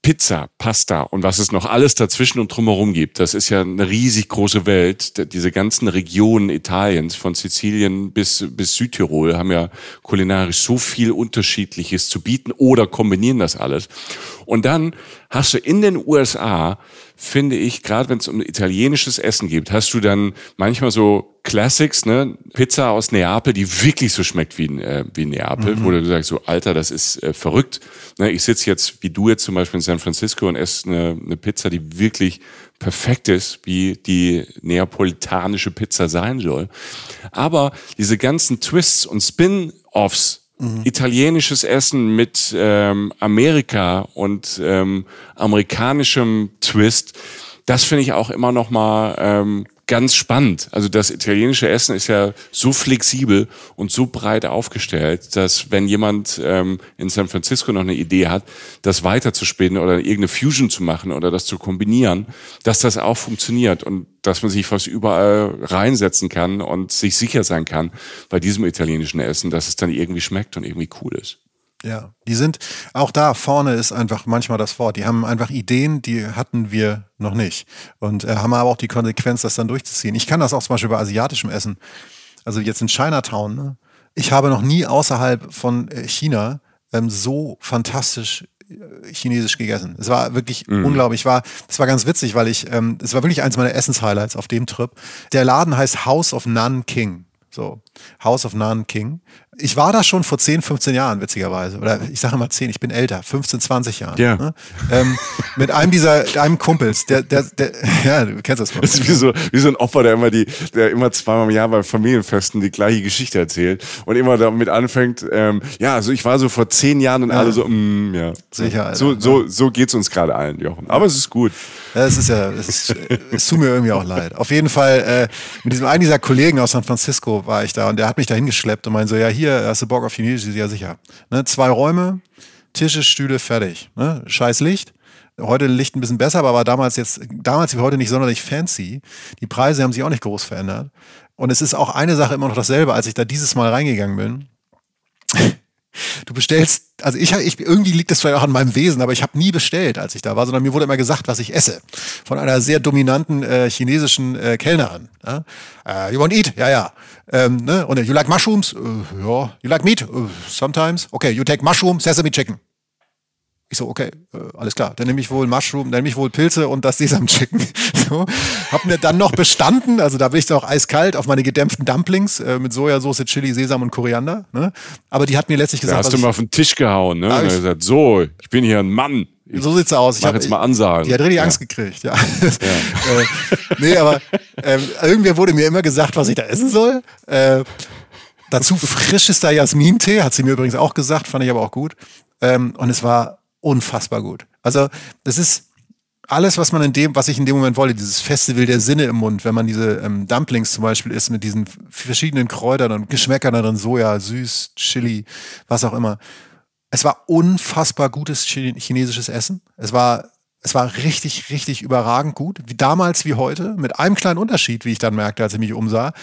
Pizza, Pasta und was es noch alles dazwischen und drumherum gibt. Das ist ja eine riesig große Welt. Diese ganzen Regionen Italiens, von Sizilien bis, bis Südtirol, haben ja kulinarisch so viel Unterschiedliches zu bieten oder kombinieren das alles. Und dann hast du in den USA, finde ich, gerade wenn es um italienisches Essen geht, hast du dann manchmal so Classics, ne? Pizza aus Neapel, die wirklich so schmeckt wie, äh, wie Neapel, mhm. wo du sagst, so, Alter, das ist äh, verrückt. Ne? Ich sitze jetzt, wie du jetzt zum Beispiel in San Francisco und esse eine, eine Pizza, die wirklich perfekt ist, wie die neapolitanische Pizza sein soll. Aber diese ganzen Twists und Spin-offs, Mhm. italienisches Essen mit ähm, Amerika und ähm, amerikanischem Twist, das finde ich auch immer noch mal ähm, ganz spannend. Also das italienische Essen ist ja so flexibel und so breit aufgestellt, dass wenn jemand ähm, in San Francisco noch eine Idee hat, das weiterzuspinnen oder irgendeine Fusion zu machen oder das zu kombinieren, dass das auch funktioniert und dass man sich fast überall reinsetzen kann und sich sicher sein kann bei diesem italienischen Essen, dass es dann irgendwie schmeckt und irgendwie cool ist. Ja, die sind auch da vorne ist einfach manchmal das Wort. Die haben einfach Ideen, die hatten wir noch nicht und äh, haben aber auch die Konsequenz, das dann durchzuziehen. Ich kann das auch zum Beispiel bei asiatischem Essen. Also jetzt in Chinatown. Ne? Ich habe noch nie außerhalb von äh, China ähm, so fantastisch äh, chinesisch gegessen. Es war wirklich mm. unglaublich. War, es war ganz witzig, weil ich, ähm, es war wirklich eins meiner Essenshighlights auf dem Trip. Der Laden heißt House of Nan King. So, House of Nan King. Ich war da schon vor 10, 15 Jahren, witzigerweise. Oder ich sage immer 10, ich bin älter, 15, 20 Jahren. Ja. Ne? Ähm, mit einem dieser, einem Kumpels, der, der, der, ja, du kennst das. Das ist wie so, wie so ein Opfer, der immer die, der immer zweimal im Jahr bei Familienfesten die gleiche Geschichte erzählt und immer damit anfängt, ähm, ja, also ich war so vor zehn Jahren und ja. alle so, mm, ja. Sicher. Alter. So, so, so geht's uns gerade allen, Jochen. Aber es ist gut. Ja, es ist ja, es, ist, es tut mir irgendwie auch leid. Auf jeden Fall, äh, mit diesem einen dieser Kollegen aus San Francisco war ich da und der hat mich da hingeschleppt und meinte so, ja, hier, hast du Bock auf Chinesisch? Ja, sicher. Ne, zwei Räume, Tische, Stühle, fertig. Ne? Scheiß Licht. Heute Licht ein bisschen besser, aber war damals jetzt, damals wie heute nicht sonderlich fancy. Die Preise haben sich auch nicht groß verändert. Und es ist auch eine Sache immer noch dasselbe, als ich da dieses Mal reingegangen bin. Du bestellst, also ich, ich irgendwie liegt das vielleicht auch an meinem Wesen, aber ich habe nie bestellt, als ich da war, sondern mir wurde immer gesagt, was ich esse. Von einer sehr dominanten äh, chinesischen äh, Kellnerin. Ja? Uh, you want eat? Ja, ja. Ähm, ne? Und you like mushrooms? Uh, ja. You like meat? Uh, sometimes. Okay, you take mushroom, sesame chicken. Ich so, okay, äh, alles klar. Dann nehme ich wohl Mushroom, dann nehme ich wohl Pilze und das Sesam Chicken. so. Hab mir dann noch bestanden, also da bin ich doch eiskalt auf meine gedämpften Dumplings äh, mit Sojasauce, Chili, Sesam und Koriander. Ne? Aber die hat mir letztlich gesagt. Da hast du mal auf den Tisch gehauen, ne? Und er gesagt, so, ich bin hier ein Mann. Ich so sieht's aus. Ich mach hab, jetzt mal Ansagen. Die hat richtig ja. Angst gekriegt, ja. ja. äh, nee, aber äh, irgendwer wurde mir immer gesagt, was ich da essen soll. Äh, dazu frischester Jasmintee, hat sie mir übrigens auch gesagt, fand ich aber auch gut. Ähm, und es war unfassbar gut. Also das ist alles, was man in dem, was ich in dem Moment wollte, dieses Festival der Sinne im Mund, wenn man diese ähm, Dumplings zum Beispiel isst mit diesen verschiedenen Kräutern und Geschmäckern darin, Soja, süß, Chili, was auch immer. Es war unfassbar gutes chinesisches Essen. Es war, es war richtig, richtig überragend gut. Wie damals wie heute, mit einem kleinen Unterschied, wie ich dann merkte, als ich mich umsah.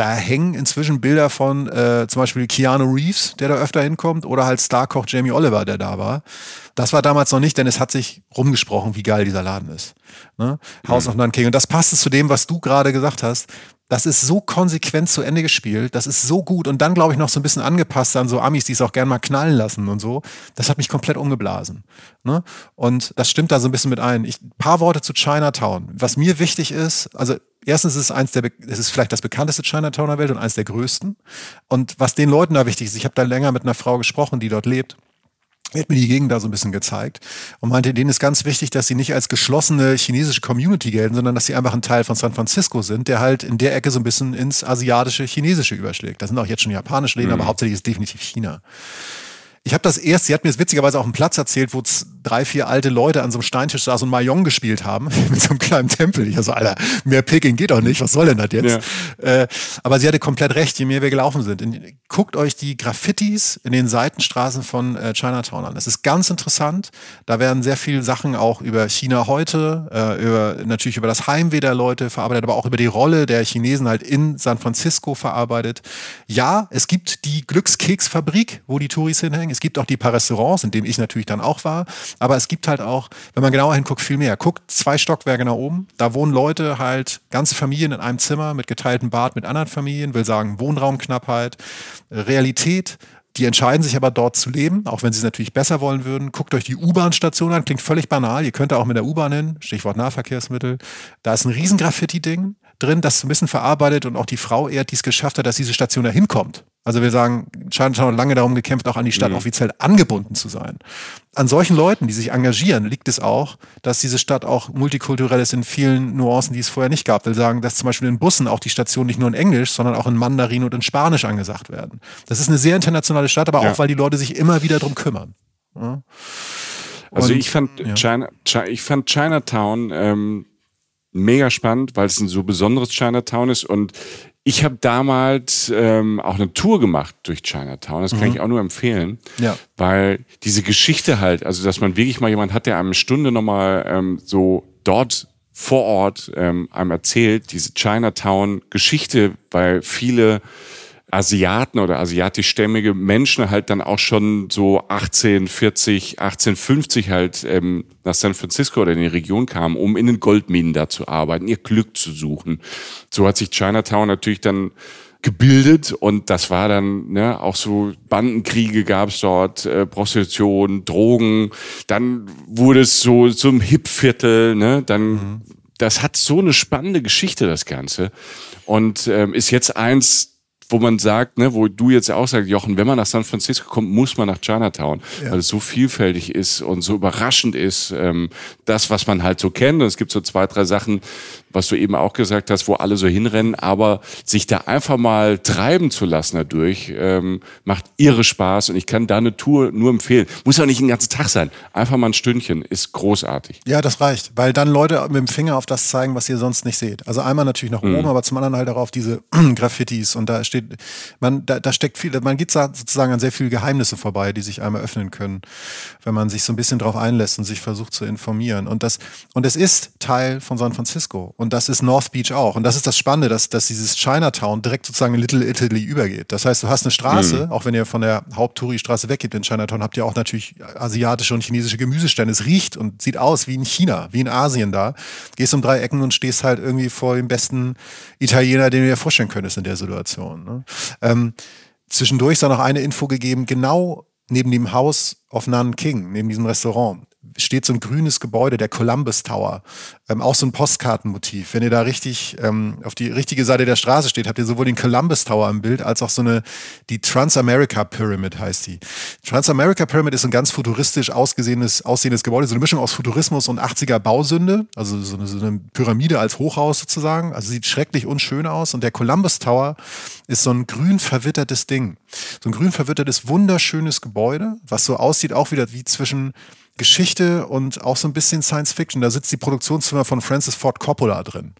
Da hängen inzwischen Bilder von äh, zum Beispiel Keanu Reeves, der da öfter hinkommt, oder halt Starkoch Jamie Oliver, der da war. Das war damals noch nicht, denn es hat sich rumgesprochen, wie geil dieser Laden ist. Ne? House mhm. of Nanking. Und das passt zu dem, was du gerade gesagt hast. Das ist so konsequent zu Ende gespielt, das ist so gut und dann, glaube ich, noch so ein bisschen angepasst an so Amis, die es auch gern mal knallen lassen und so. Das hat mich komplett umgeblasen. Ne? Und das stimmt da so ein bisschen mit ein. Ich, paar Worte zu Chinatown. Was mir wichtig ist, also erstens ist es eins der, es ist vielleicht das bekannteste Chinatown der Welt und eins der größten. Und was den Leuten da wichtig ist, ich habe da länger mit einer Frau gesprochen, die dort lebt. Er hat mir die Gegend da so ein bisschen gezeigt und meinte, denen ist ganz wichtig, dass sie nicht als geschlossene chinesische Community gelten, sondern dass sie einfach ein Teil von San Francisco sind, der halt in der Ecke so ein bisschen ins asiatische, chinesische überschlägt. Da sind auch jetzt schon japanische Läden, mhm. aber hauptsächlich ist definitiv China. Ich habe das erst, sie hat mir das witzigerweise auf dem Platz erzählt, wo drei, vier alte Leute an so einem Steintisch saßen und Mahjong gespielt haben, mit so einem kleinen Tempel. Ich so, Alter, mehr Peking geht doch nicht, was soll denn das jetzt? Ja. Äh, aber sie hatte komplett recht, je mehr wir gelaufen sind. In, guckt euch die Graffitis in den Seitenstraßen von äh, Chinatown an. Das ist ganz interessant. Da werden sehr viele Sachen auch über China heute, äh, über, natürlich über das Heimweh der Leute verarbeitet, aber auch über die Rolle der Chinesen halt in San Francisco verarbeitet. Ja, es gibt die Glückskeksfabrik, wo die Touris hinhängen. Es gibt auch die paar Restaurants, in denen ich natürlich dann auch war. Aber es gibt halt auch, wenn man genauer hinguckt, viel mehr. Guckt zwei Stockwerke nach oben. Da wohnen Leute halt, ganze Familien in einem Zimmer mit geteiltem Bad mit anderen Familien, will sagen Wohnraumknappheit, Realität. Die entscheiden sich aber dort zu leben, auch wenn sie es natürlich besser wollen würden. Guckt euch die U-Bahn-Station an, klingt völlig banal. Ihr könnt da auch mit der U-Bahn hin, Stichwort Nahverkehrsmittel. Da ist ein riesen Graffiti-Ding. Drin, das ein bisschen verarbeitet und auch die Frau ehrt, die es geschafft hat, dass diese Station da hinkommt. Also wir sagen, Chinatown hat lange darum gekämpft, auch an die Stadt mhm. offiziell angebunden zu sein. An solchen Leuten, die sich engagieren, liegt es auch, dass diese Stadt auch multikulturell ist in vielen Nuancen, die es vorher nicht gab. Wir sagen, dass zum Beispiel in Bussen auch die Stationen nicht nur in Englisch, sondern auch in Mandarin und in Spanisch angesagt werden. Das ist eine sehr internationale Stadt, aber ja. auch, weil die Leute sich immer wieder drum kümmern. Ja. Also ich fand, ja. China, ich fand Chinatown ähm, mega spannend, weil es ein so besonderes Chinatown ist und ich habe damals ähm, auch eine Tour gemacht durch Chinatown. Das kann mhm. ich auch nur empfehlen, ja. weil diese Geschichte halt, also dass man wirklich mal jemand hat, der eine Stunde nochmal ähm, so dort vor Ort ähm, einem erzählt, diese Chinatown-Geschichte, weil viele Asiaten oder asiatischstämmige Menschen halt dann auch schon so 1840, 1850 halt ähm, nach San Francisco oder in die Region kamen, um in den Goldminen da zu arbeiten, ihr Glück zu suchen. So hat sich Chinatown natürlich dann gebildet und das war dann ne, auch so Bandenkriege gab es dort, äh, Prostitution, Drogen, dann wurde es so zum Hipviertel, ne, dann mhm. das hat so eine spannende Geschichte das Ganze und ähm, ist jetzt eins wo man sagt, ne, wo du jetzt auch sagst, Jochen, wenn man nach San Francisco kommt, muss man nach Chinatown, ja. weil es so vielfältig ist und so überraschend ist, ähm, das, was man halt so kennt. Und es gibt so zwei, drei Sachen, was du eben auch gesagt hast, wo alle so hinrennen, aber sich da einfach mal treiben zu lassen dadurch, ähm, macht irre Spaß und ich kann da eine Tour nur empfehlen. Muss auch nicht den ganzen Tag sein, einfach mal ein Stündchen, ist großartig. Ja, das reicht, weil dann Leute mit dem Finger auf das zeigen, was ihr sonst nicht seht. Also einmal natürlich nach mhm. oben, aber zum anderen halt auch auf diese Graffitis und da steht, man, da, da steckt viel, man geht sozusagen an sehr viele Geheimnisse vorbei, die sich einmal öffnen können, wenn man sich so ein bisschen drauf einlässt und sich versucht zu informieren. Und das, und es ist Teil von San Francisco. Und das ist North Beach auch. Und das ist das Spannende, dass, dass dieses Chinatown direkt sozusagen in Little Italy übergeht. Das heißt, du hast eine Straße, mhm. auch wenn ihr von der Haupttouri-Straße weggeht in Chinatown, habt ihr auch natürlich asiatische und chinesische Gemüsestände. Es riecht und sieht aus wie in China, wie in Asien da. Gehst um drei Ecken und stehst halt irgendwie vor dem besten Italiener, den du dir vorstellen könntest in der Situation. Ne? Ähm, zwischendurch ist da noch eine Info gegeben, genau neben dem Haus auf Nanking, neben diesem Restaurant, steht so ein grünes Gebäude, der Columbus Tower. Ähm, auch so ein Postkartenmotiv. Wenn ihr da richtig ähm, auf die richtige Seite der Straße steht, habt ihr sowohl den Columbus Tower im Bild als auch so eine, die Transamerica Pyramid heißt die. Transamerica Pyramid ist ein ganz futuristisch ausgesehenes, aussehendes Gebäude, so eine Mischung aus Futurismus und 80er Bausünde, also so eine, so eine Pyramide als Hochhaus sozusagen. Also sieht schrecklich unschön aus. Und der Columbus Tower ist so ein grün verwittertes Ding. So ein grün verwittertes, wunderschönes Gebäude, was so aussieht auch wieder wie zwischen Geschichte und auch so ein bisschen Science Fiction. Da sitzt die Produktionszimmer von Francis Ford Coppola drin.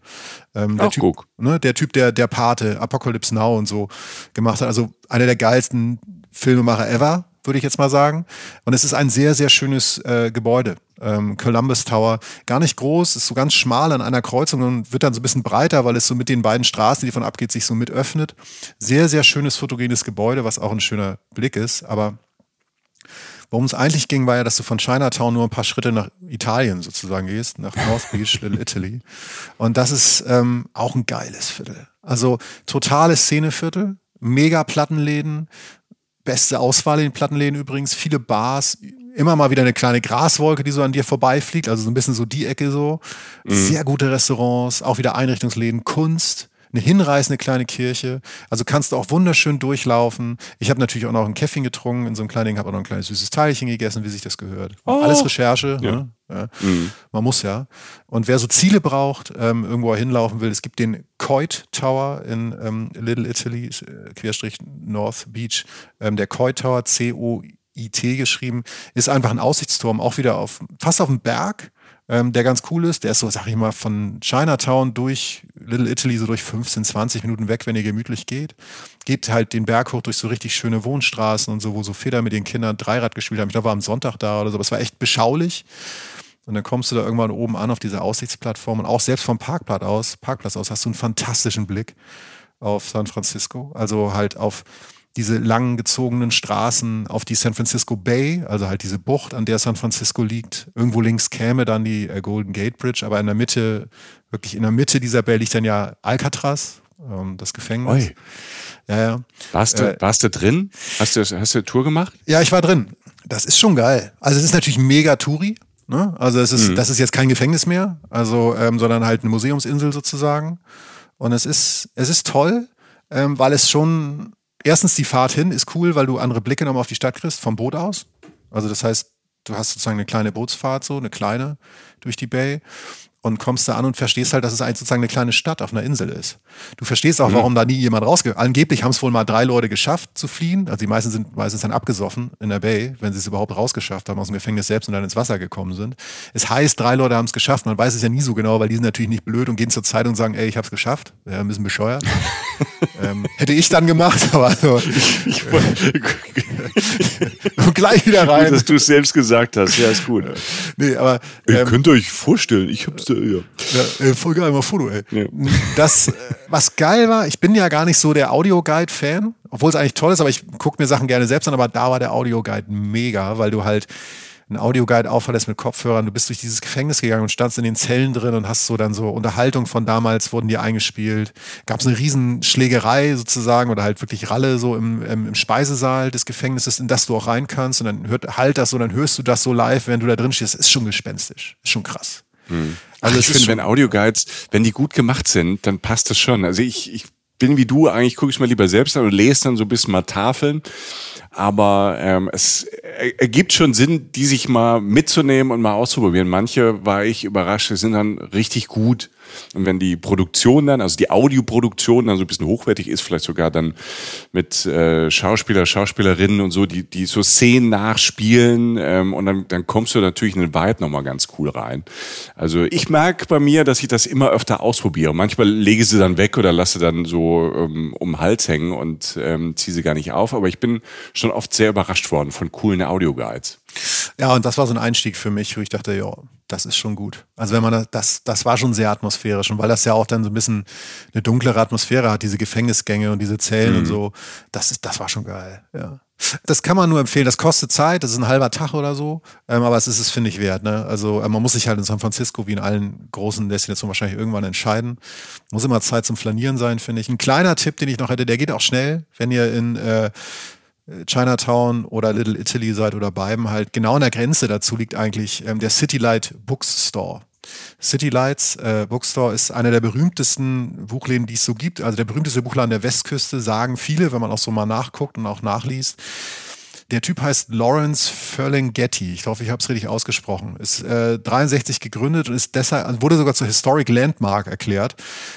Ähm, der, typ, ne, der Typ, der der Pate, Apocalypse Now und so gemacht hat. Also einer der geilsten Filmemacher ever, würde ich jetzt mal sagen. Und es ist ein sehr, sehr schönes äh, Gebäude. Ähm, Columbus Tower. Gar nicht groß, ist so ganz schmal an einer Kreuzung und wird dann so ein bisschen breiter, weil es so mit den beiden Straßen, die davon abgeht, sich so mit öffnet. Sehr, sehr schönes fotogenes Gebäude, was auch ein schöner Blick ist. Aber Worum es eigentlich ging, war ja, dass du von Chinatown nur ein paar Schritte nach Italien sozusagen gehst, nach North Beach, Little Italy. Und das ist ähm, auch ein geiles Viertel. Also totales Szeneviertel, mega Plattenläden, beste Auswahl in den Plattenläden übrigens, viele Bars, immer mal wieder eine kleine Graswolke, die so an dir vorbeifliegt, also so ein bisschen so die Ecke so. Mhm. Sehr gute Restaurants, auch wieder Einrichtungsläden, Kunst eine hinreißende kleine Kirche. Also kannst du auch wunderschön durchlaufen. Ich habe natürlich auch noch ein Käffchen getrunken in so einem kleinen Ding, habe auch noch ein kleines süßes Teilchen gegessen, wie sich das gehört. Oh. Alles Recherche. Ja. Ne? Ja. Mhm. Man muss ja. Und wer so Ziele braucht, ähm, irgendwo hinlaufen will, es gibt den Coit Tower in ähm, Little Italy, äh, Querstrich North Beach. Ähm, der Coit Tower, C-O-I-T geschrieben, ist einfach ein Aussichtsturm, auch wieder auf, fast auf dem Berg ähm, der ganz cool ist. Der ist so, sag ich mal, von Chinatown durch Little Italy so durch 15, 20 Minuten weg, wenn ihr gemütlich geht. Geht halt den Berg hoch durch so richtig schöne Wohnstraßen und so, wo so Feder mit den Kindern Dreirad gespielt haben. Ich glaube, war am Sonntag da oder so, aber es war echt beschaulich. Und dann kommst du da irgendwann oben an auf diese Aussichtsplattform und auch selbst vom Parkplatz aus, Parkplatz aus hast du einen fantastischen Blick auf San Francisco. Also halt auf diese langen gezogenen Straßen auf die San Francisco Bay, also halt diese Bucht, an der San Francisco liegt. Irgendwo links käme dann die äh, Golden Gate Bridge, aber in der Mitte, wirklich in der Mitte dieser Bay liegt dann ja Alcatraz, ähm, das Gefängnis. Oi. Ja, ja. Warst du, äh, warst du drin? Hast du, hast du eine Tour gemacht? Ja, ich war drin. Das ist schon geil. Also es ist natürlich mega Touri. Ne? Also es ist, mhm. das ist jetzt kein Gefängnis mehr, also, ähm, sondern halt eine Museumsinsel sozusagen. Und es ist, es ist toll, ähm, weil es schon, erstens die Fahrt hin ist cool, weil du andere Blicke nochmal auf die Stadt kriegst, vom Boot aus. Also das heißt, du hast sozusagen eine kleine Bootsfahrt, so eine kleine durch die Bay und kommst da an und verstehst halt, dass es eigentlich sozusagen eine kleine Stadt auf einer Insel ist. Du verstehst auch, mhm. warum da nie jemand rausgeht. Angeblich haben es wohl mal drei Leute geschafft zu fliehen. Also die meisten sind meistens dann abgesoffen in der Bay, wenn sie es überhaupt rausgeschafft haben aus dem Gefängnis selbst und dann ins Wasser gekommen sind. Es heißt, drei Leute haben es geschafft. Man weiß es ja nie so genau, weil die sind natürlich nicht blöd und gehen zur Zeitung und sagen, ey, ich habe es geschafft. Ja, ein bisschen bescheuert. ähm, hätte ich dann gemacht, aber also, ich und gleich wieder rein. Gut, dass du es selbst gesagt hast. Ja, ist gut. nee, aber ähm, ihr könnt euch vorstellen, ich hab's da, ja. ja äh, voll geil, mal Foto, ey. Ja. Das, äh, was geil war, ich bin ja gar nicht so der Audioguide-Fan, obwohl es eigentlich toll ist, aber ich gucke mir Sachen gerne selbst an, aber da war der Audioguide mega, weil du halt ein Audioguide aufverlässt mit Kopfhörern. Du bist durch dieses Gefängnis gegangen und standst in den Zellen drin und hast so dann so Unterhaltung von damals wurden dir eingespielt. Gab es eine Riesenschlägerei sozusagen oder halt wirklich Ralle so im, im, im, Speisesaal des Gefängnisses, in das du auch rein kannst und dann hört halt das so, dann hörst du das so live, wenn du da drin stehst. Ist schon gespenstisch, ist schon krass. Hm. Also ich finde, wenn Audioguides, wenn die gut gemacht sind, dann passt das schon. Also ich, ich bin wie du, eigentlich gucke ich mal lieber selbst an und lese dann so ein bisschen mal Tafeln. Aber ähm, es ergibt schon Sinn, die sich mal mitzunehmen und mal auszuprobieren. Manche war ich überrascht, sind dann richtig gut. Und wenn die Produktion dann, also die Audioproduktion dann so ein bisschen hochwertig ist, vielleicht sogar dann mit äh, Schauspieler, Schauspielerinnen und so, die, die so Szenen nachspielen ähm, und dann, dann kommst du natürlich in den Vibe nochmal ganz cool rein. Also ich merke bei mir, dass ich das immer öfter ausprobiere. Manchmal lege sie dann weg oder lasse dann so ähm, um den Hals hängen und ähm, ziehe sie gar nicht auf. Aber ich bin schon oft sehr überrascht worden von coolen Audioguides. Ja, und das war so ein Einstieg für mich, wo ich dachte, ja, das ist schon gut. Also wenn man das, das war schon sehr atmosphärisch und weil das ja auch dann so ein bisschen eine dunklere Atmosphäre hat, diese Gefängnisgänge und diese Zellen mhm. und so, das ist, das war schon geil, ja. Das kann man nur empfehlen. Das kostet Zeit, das ist ein halber Tag oder so, ähm, aber es ist es, finde ich, wert. Ne? Also äh, man muss sich halt in San Francisco wie in allen großen Destinationen wahrscheinlich irgendwann entscheiden. Muss immer Zeit zum Flanieren sein, finde ich. Ein kleiner Tipp, den ich noch hätte, der geht auch schnell, wenn ihr in äh, Chinatown oder Little Italy seid oder beiden halt genau an der Grenze dazu liegt eigentlich ähm, der City Light Bookstore. City Lights äh, Bookstore ist einer der berühmtesten Buchläden, die es so gibt. Also der berühmteste Buchladen der Westküste, sagen viele, wenn man auch so mal nachguckt und auch nachliest. Der Typ heißt Lawrence Ferlinghetti. Ich hoffe, ich habe es richtig ausgesprochen. Ist äh, 63 gegründet und ist deshalb also wurde sogar zur Historic Landmark erklärt,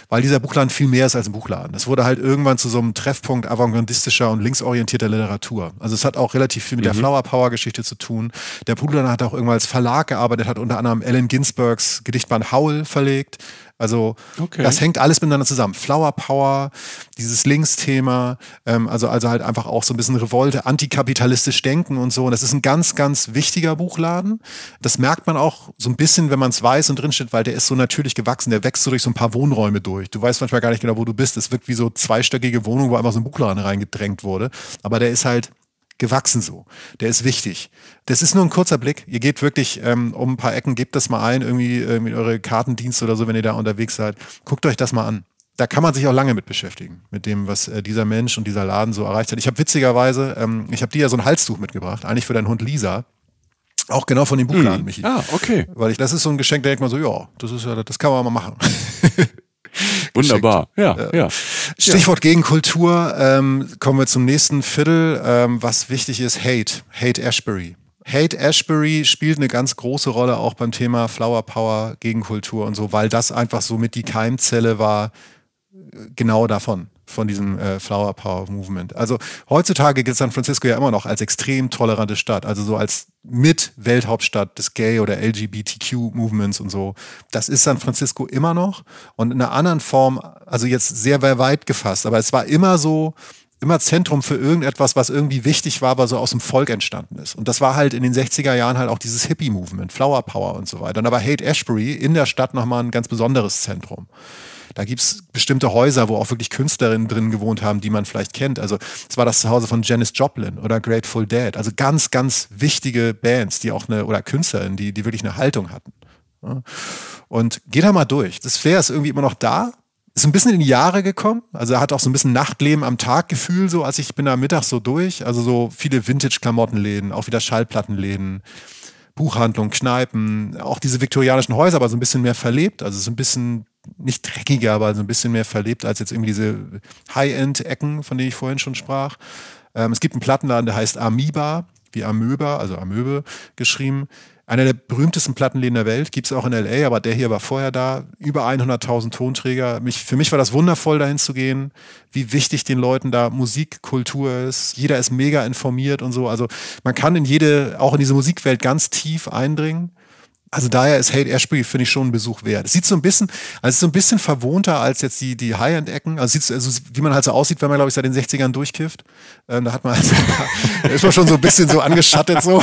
weil dieser Buchladen viel mehr ist als ein Buchladen. Es wurde halt irgendwann zu so einem Treffpunkt avantgardistischer und linksorientierter Literatur. Also es hat auch relativ viel mit mhm. der Flower Power Geschichte zu tun. Der Buchladen hat auch irgendwann als Verlag gearbeitet, hat unter anderem Allen Ginsbergs Gedichtband Howl verlegt. Also okay. das hängt alles miteinander zusammen. Flower Power, dieses Linksthema, ähm, also, also halt einfach auch so ein bisschen Revolte, antikapitalistisch denken und so. Und das ist ein ganz, ganz wichtiger Buchladen. Das merkt man auch so ein bisschen, wenn man es weiß und drinsteht, weil der ist so natürlich gewachsen. Der wächst so durch so ein paar Wohnräume durch. Du weißt manchmal gar nicht genau, wo du bist. Es wirkt wie so zweistöckige Wohnung, wo einfach so ein Buchladen reingedrängt wurde. Aber der ist halt gewachsen so. Der ist wichtig. Das ist nur ein kurzer Blick. Ihr geht wirklich ähm, um ein paar Ecken, gebt das mal ein, irgendwie äh, mit eure Kartendienste oder so, wenn ihr da unterwegs seid. Guckt euch das mal an. Da kann man sich auch lange mit beschäftigen, mit dem, was äh, dieser Mensch und dieser Laden so erreicht hat. Ich habe witzigerweise, ähm, ich habe dir ja so ein Halstuch mitgebracht, eigentlich für deinen Hund Lisa. Auch genau von dem Buchladen, hm. Michi. Ah, okay. Weil ich, das ist so ein Geschenk, da denkt man so, ja, das ist ja, das kann man mal machen. Wunderbar, ja, ja. ja. Stichwort Gegenkultur, ähm, kommen wir zum nächsten Viertel, ähm, was wichtig ist, Hate, Hate Ashbury. Hate Ashbury spielt eine ganz große Rolle auch beim Thema Flower Power, Gegenkultur und so, weil das einfach so mit die Keimzelle war, genau davon von diesem äh, Flower Power Movement. Also heutzutage gilt San Francisco ja immer noch als extrem tolerante Stadt, also so als mit Welthauptstadt des Gay- oder LGBTQ-Movements und so. Das ist San Francisco immer noch und in einer anderen Form, also jetzt sehr weit gefasst, aber es war immer so, immer Zentrum für irgendetwas, was irgendwie wichtig war, was so aus dem Volk entstanden ist. Und das war halt in den 60er Jahren halt auch dieses Hippie-Movement, Flower Power und so weiter. Und war Hate Ashbury in der Stadt nochmal ein ganz besonderes Zentrum. Da gibt's bestimmte Häuser, wo auch wirklich Künstlerinnen drin gewohnt haben, die man vielleicht kennt. Also es war das Zuhause von Janis Joplin oder Grateful Dead. Also ganz, ganz wichtige Bands, die auch eine, oder Künstlerinnen, die, die wirklich eine Haltung hatten. Und geht da mal durch. Das Flair ist irgendwie immer noch da, ist ein bisschen in die Jahre gekommen. Also er hat auch so ein bisschen Nachtleben am Tag Gefühl, so als ich bin da mittags so durch. Also so viele Vintage-Klamottenläden, auch wieder Schallplattenläden, Buchhandlungen, Kneipen, auch diese viktorianischen Häuser, aber so ein bisschen mehr verlebt. Also so ein bisschen nicht dreckiger, aber so ein bisschen mehr verlebt als jetzt irgendwie diese High-End-Ecken, von denen ich vorhin schon sprach. Ähm, es gibt einen Plattenladen, der heißt Amoeba, wie Amöba, also Amöbe geschrieben. Einer der berühmtesten Plattenläden der Welt, gibt es auch in LA, aber der hier war vorher da. Über 100.000 Tonträger. Mich, für mich war das wundervoll, dahin zu gehen, wie wichtig den Leuten da Musikkultur ist. Jeder ist mega informiert und so. Also man kann in jede, auch in diese Musikwelt ganz tief eindringen. Also daher ist Hate Ashbury, finde ich, schon ein Besuch wert. Es sieht so ein bisschen, also es ist so ein bisschen verwohnter als jetzt die, die High-End-Ecken. Also, sieht, also wie man halt so aussieht, wenn man, glaube ich, seit den 60ern durchkifft. Ähm, da hat man also, da ist man schon so ein bisschen so angeschattet so.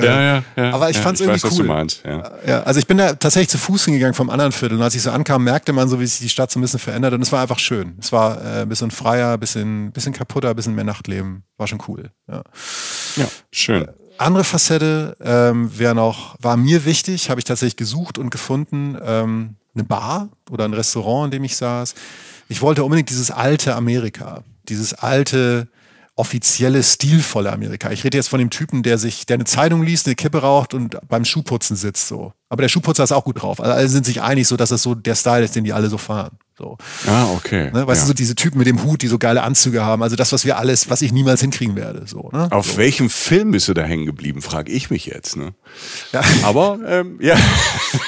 Ja, ja, ja. Aber ich ja, fand es irgendwie weiß, cool. Was du meinst, ja. ja, also ich bin da tatsächlich zu Fuß hingegangen vom anderen Viertel. Und als ich so ankam, merkte man so, wie sich die Stadt so ein bisschen verändert. Und es war einfach schön. Es war äh, ein bisschen freier, ein bisschen, bisschen kaputter, ein bisschen mehr Nachtleben. War schon cool. Ja, ja schön. Andere Facette ähm, wäre noch, war mir wichtig, habe ich tatsächlich gesucht und gefunden, ähm, eine Bar oder ein Restaurant, in dem ich saß. Ich wollte unbedingt dieses alte Amerika, dieses alte, offizielle, stilvolle Amerika. Ich rede jetzt von dem Typen, der sich, der eine Zeitung liest, eine Kippe raucht und beim Schuhputzen sitzt so. Aber der Schuhputzer ist auch gut drauf. Also alle sind sich einig, so dass das so der Style ist, den die alle so fahren. So. Ah, okay. Ne, weißt ja. du, so diese Typen mit dem Hut, die so geile Anzüge haben. Also das, was wir alles, was ich niemals hinkriegen werde. So, ne? Auf so. welchem Film bist du da hängen geblieben, frage ich mich jetzt. Ne? Ja. Aber ähm, ja.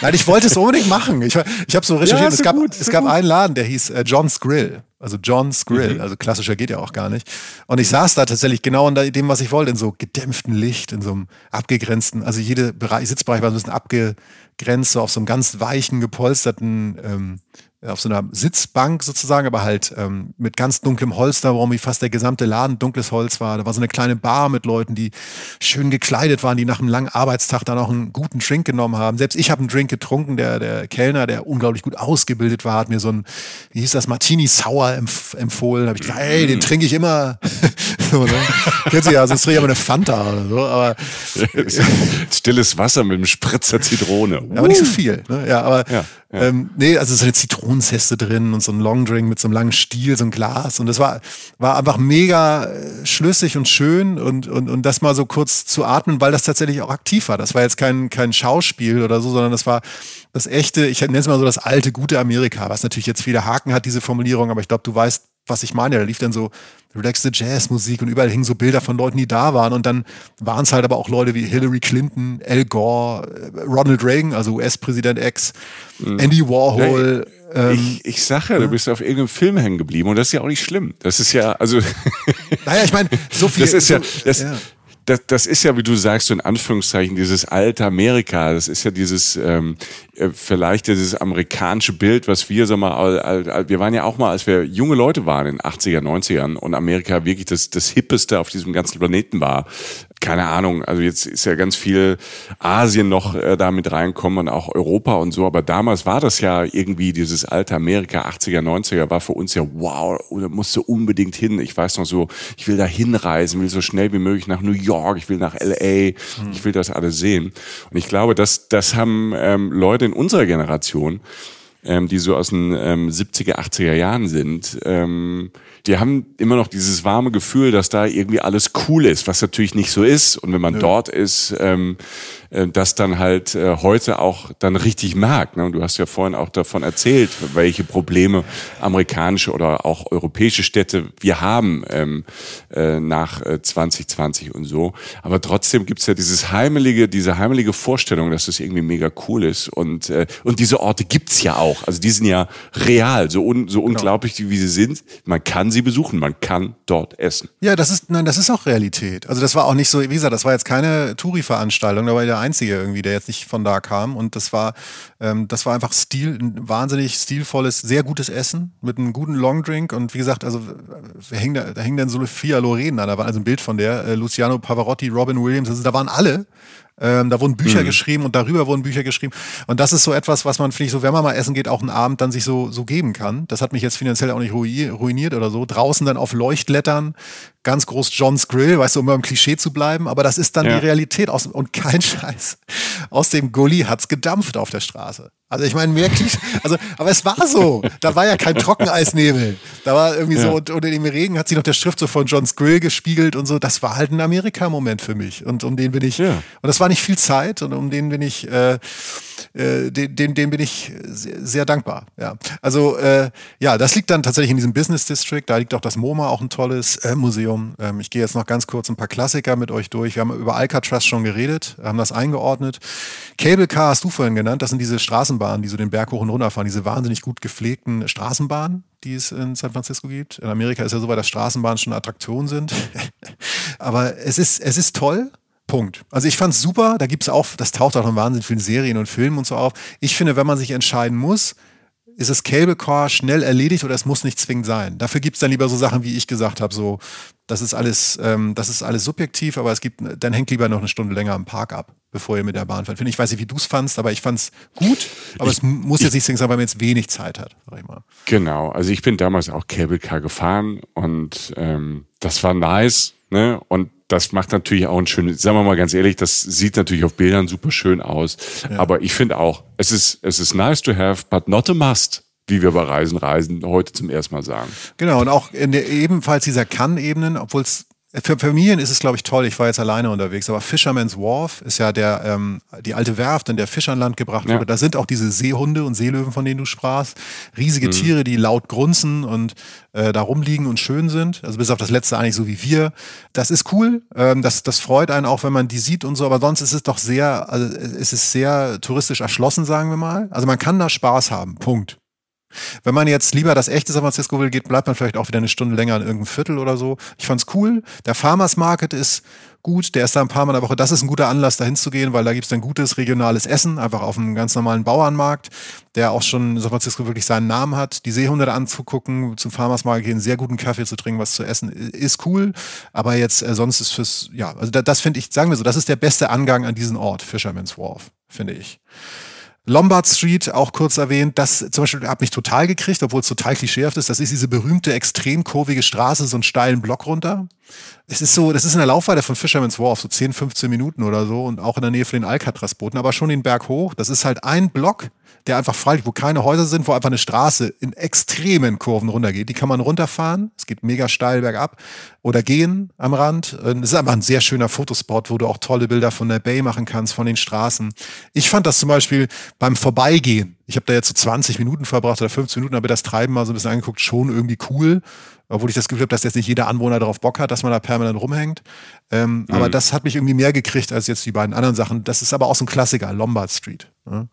Nein, ich wollte es unbedingt machen. Ich, ich habe so recherchiert. Ja, es so gab, gut, es so gab gut. einen Laden, der hieß äh, John's Grill. Also John's Grill. Mhm. Also klassischer geht ja auch gar nicht. Und ich saß da tatsächlich genau in dem, was ich wollte, in so gedämpftem Licht, in so einem abgegrenzten, also jede Bereich, Sitzbereich war so ein bisschen abgegrenzt, so auf so einem ganz weichen, gepolsterten ähm, auf so einer Sitzbank sozusagen, aber halt ähm, mit ganz dunklem Holz da, warum wie fast der gesamte Laden dunkles Holz war. Da war so eine kleine Bar mit Leuten, die schön gekleidet waren, die nach einem langen Arbeitstag dann auch einen guten Drink genommen haben. Selbst ich habe einen Drink getrunken. Der, der Kellner, der unglaublich gut ausgebildet war, hat mir so ein, wie hieß das, Martini Sour empf empfohlen. Da habe ich gesagt, hey, den trinke ich immer. so, ne? Kennst du ja, sonst trinke ich aber eine Fanta oder so. Aber, Stilles Wasser mit einem Spritzer Zitrone. aber nicht so viel. Ne? Ja, aber Ja, ja. Ähm, nee, also so eine Zitronenzeste drin und so ein Longdrink mit so einem langen Stiel, so ein Glas. Und das war, war einfach mega äh, schlüssig und schön und, und, und das mal so kurz zu atmen, weil das tatsächlich auch aktiv war. Das war jetzt kein, kein Schauspiel oder so, sondern das war das echte, ich nenne es mal so das alte, gute Amerika, was natürlich jetzt viele Haken hat, diese Formulierung, aber ich glaube, du weißt, was ich meine. Da lief dann so relaxte Jazzmusik und überall hingen so Bilder von Leuten, die da waren. Und dann waren es halt aber auch Leute wie Hillary Clinton, Al Gore, äh, Ronald Reagan, also US-Präsident X, Andy Warhol. ähm, Ich, ich sage ja, du bist auf irgendeinem Film hängen geblieben und das ist ja auch nicht schlimm. Das ist ja, also naja, ich meine, so viel. das ist ja, so, das, ja. Das, das ist ja, wie du sagst, so in Anführungszeichen, dieses alte Amerika. Das ist ja dieses, ähm, äh, vielleicht dieses amerikanische Bild, was wir, sag mal, wir waren ja auch mal, als wir junge Leute waren in 80er, 90ern und Amerika wirklich das, das Hippeste auf diesem ganzen Planeten war. Keine Ahnung, also jetzt ist ja ganz viel Asien noch äh, da mit reinkommen und auch Europa und so, aber damals war das ja irgendwie dieses alte Amerika, 80er, 90er, war für uns ja wow, da musste unbedingt hin. Ich weiß noch so, ich will da hinreisen, will so schnell wie möglich nach New York, ich will nach LA, ich will das alles sehen. Und ich glaube, dass das haben ähm, Leute in unserer Generation, ähm, die so aus den ähm, 70er, 80er Jahren sind, ähm, die haben immer noch dieses warme Gefühl, dass da irgendwie alles cool ist, was natürlich nicht so ist. Und wenn man dort ist, ähm, äh, das dann halt äh, heute auch dann richtig merkt. Ne? Und du hast ja vorhin auch davon erzählt, welche Probleme amerikanische oder auch europäische Städte wir haben ähm, äh, nach äh, 2020 und so. Aber trotzdem gibt's ja dieses heimelige, diese heimelige Vorstellung, dass das irgendwie mega cool ist. Und, äh, und diese Orte gibt's ja auch. Also die sind ja real, so, un, so unglaublich, wie sie sind. Man kann sie besuchen, man kann dort essen. Ja, das ist, nein, das ist auch Realität. Also das war auch nicht so, wie gesagt, das war jetzt keine Touri-Veranstaltung, da war der Einzige irgendwie, der jetzt nicht von da kam. Und das war, ähm, das war einfach Stil, ein wahnsinnig stilvolles, sehr gutes Essen mit einem guten Longdrink. Und wie gesagt, also da hing, da, da hing dann Sophia Loren an, da war also ein Bild von der, äh, Luciano Pavarotti, Robin Williams, also da waren alle. Ähm, da wurden Bücher geschrieben und darüber wurden Bücher geschrieben. Und das ist so etwas, was man, finde ich, so, wenn man mal essen geht, auch einen Abend dann sich so, so geben kann. Das hat mich jetzt finanziell auch nicht ruiniert oder so. Draußen dann auf Leuchtlettern ganz groß John's Grill, weißt du, um beim Klischee zu bleiben, aber das ist dann ja. die Realität aus, und kein Scheiß. Aus dem Gully hat's gedampft auf der Straße. Also ich meine, mehr Klischee, also, aber es war so. Da war ja kein Trockeneisnebel. Da war irgendwie ja. so, unter dem Regen hat sich noch der Schrift so von John's Grill gespiegelt und so. Das war halt ein Amerika-Moment für mich. Und um den bin ich, ja. und das war nicht viel Zeit und um den bin ich, äh, äh, den, den bin ich sehr, sehr dankbar. Ja. Also äh, ja, das liegt dann tatsächlich in diesem Business District. Da liegt auch das MoMA, auch ein tolles äh, Museum. Ähm, ich gehe jetzt noch ganz kurz ein paar Klassiker mit euch durch. Wir haben über Alcatraz schon geredet, haben das eingeordnet. Cable Car hast du vorhin genannt. Das sind diese Straßenbahnen, die so den Berg hoch und runter fahren. Diese wahnsinnig gut gepflegten Straßenbahnen die es in San Francisco gibt. In Amerika ist ja so weit, dass Straßenbahnen schon Attraktionen sind. Aber es ist, es ist toll. Punkt. Also ich fand es super, da gibt es auch, das taucht auch in wahnsinnig vielen Serien und Filmen und so auf. Ich finde, wenn man sich entscheiden muss, ist das Cable Car schnell erledigt oder es muss nicht zwingend sein. Dafür gibt es dann lieber so Sachen, wie ich gesagt habe, so, das ist alles, ähm, das ist alles subjektiv, aber es gibt, dann hängt lieber noch eine Stunde länger im Park ab, bevor ihr mit der Bahn fahrt. Ich weiß nicht, wie du es fandst, aber ich fand es gut, aber ich, es muss jetzt nicht sein, weil man jetzt wenig Zeit hat, sag ich mal. Genau, also ich bin damals auch Cable Car gefahren und ähm, das war nice, ne? Und das macht natürlich auch ein schönes, sagen wir mal ganz ehrlich, das sieht natürlich auf Bildern super schön aus. Ja. Aber ich finde auch, es ist, es ist nice to have, but not a must wie wir bei Reisen Reisen heute zum ersten Mal sagen. Genau, und auch in der, ebenfalls dieser Kann-Ebenen, obwohl es für Familien ist es, glaube ich, toll. Ich war jetzt alleine unterwegs, aber Fisherman's Wharf ist ja der, ähm, die alte Werft, in der Fisch an Land gebracht wurde. Ja. Da sind auch diese Seehunde und Seelöwen, von denen du sprachst. Riesige mhm. Tiere, die laut grunzen und äh, da rumliegen und schön sind. Also bis auf das letzte eigentlich so wie wir. Das ist cool. Ähm, das, das freut einen auch, wenn man die sieht und so. Aber sonst ist es doch sehr, also es ist sehr touristisch erschlossen, sagen wir mal. Also man kann da Spaß haben. Punkt. Wenn man jetzt lieber das echte San Francisco will, geht, bleibt man vielleicht auch wieder eine Stunde länger in irgendeinem Viertel oder so. Ich fand's cool. Der Farmers Market ist gut. Der ist da ein paar Mal in der Woche. Das ist ein guter Anlass, da hinzugehen, weil da gibt's dann gutes regionales Essen, einfach auf einem ganz normalen Bauernmarkt, der auch schon in San Francisco wirklich seinen Namen hat. Die Seehunde anzugucken, zum Farmers Market gehen, sehr guten Kaffee zu trinken, was zu essen, ist cool. Aber jetzt äh, sonst ist fürs, ja, also da, das finde ich, sagen wir so, das ist der beste Angang an diesen Ort, Fisherman's Wharf, finde ich. Lombard Street, auch kurz erwähnt, das zum Beispiel hat mich total gekriegt, obwohl es total klischeehaft ist. Das ist diese berühmte, extrem kurvige Straße, so einen steilen Block runter. Es ist so, das ist in der Laufweite von Fisherman's Wharf, so 10, 15 Minuten oder so und auch in der Nähe von den Alcatraz-Booten, aber schon den Berg hoch. Das ist halt ein Block, der einfach frei wo keine Häuser sind, wo einfach eine Straße in extremen Kurven runtergeht. Die kann man runterfahren. Es geht mega steil bergab oder gehen am Rand. Es ist einfach ein sehr schöner Fotospot, wo du auch tolle Bilder von der Bay machen kannst, von den Straßen. Ich fand das zum Beispiel beim Vorbeigehen. Ich habe da jetzt so 20 Minuten verbracht oder 15 Minuten, habe das Treiben mal so ein bisschen angeguckt, schon irgendwie cool obwohl ich das Gefühl habe, dass jetzt nicht jeder Anwohner darauf Bock hat, dass man da permanent rumhängt. Ähm, mhm. Aber das hat mich irgendwie mehr gekriegt als jetzt die beiden anderen Sachen. Das ist aber auch so ein Klassiker, Lombard Street. Ne?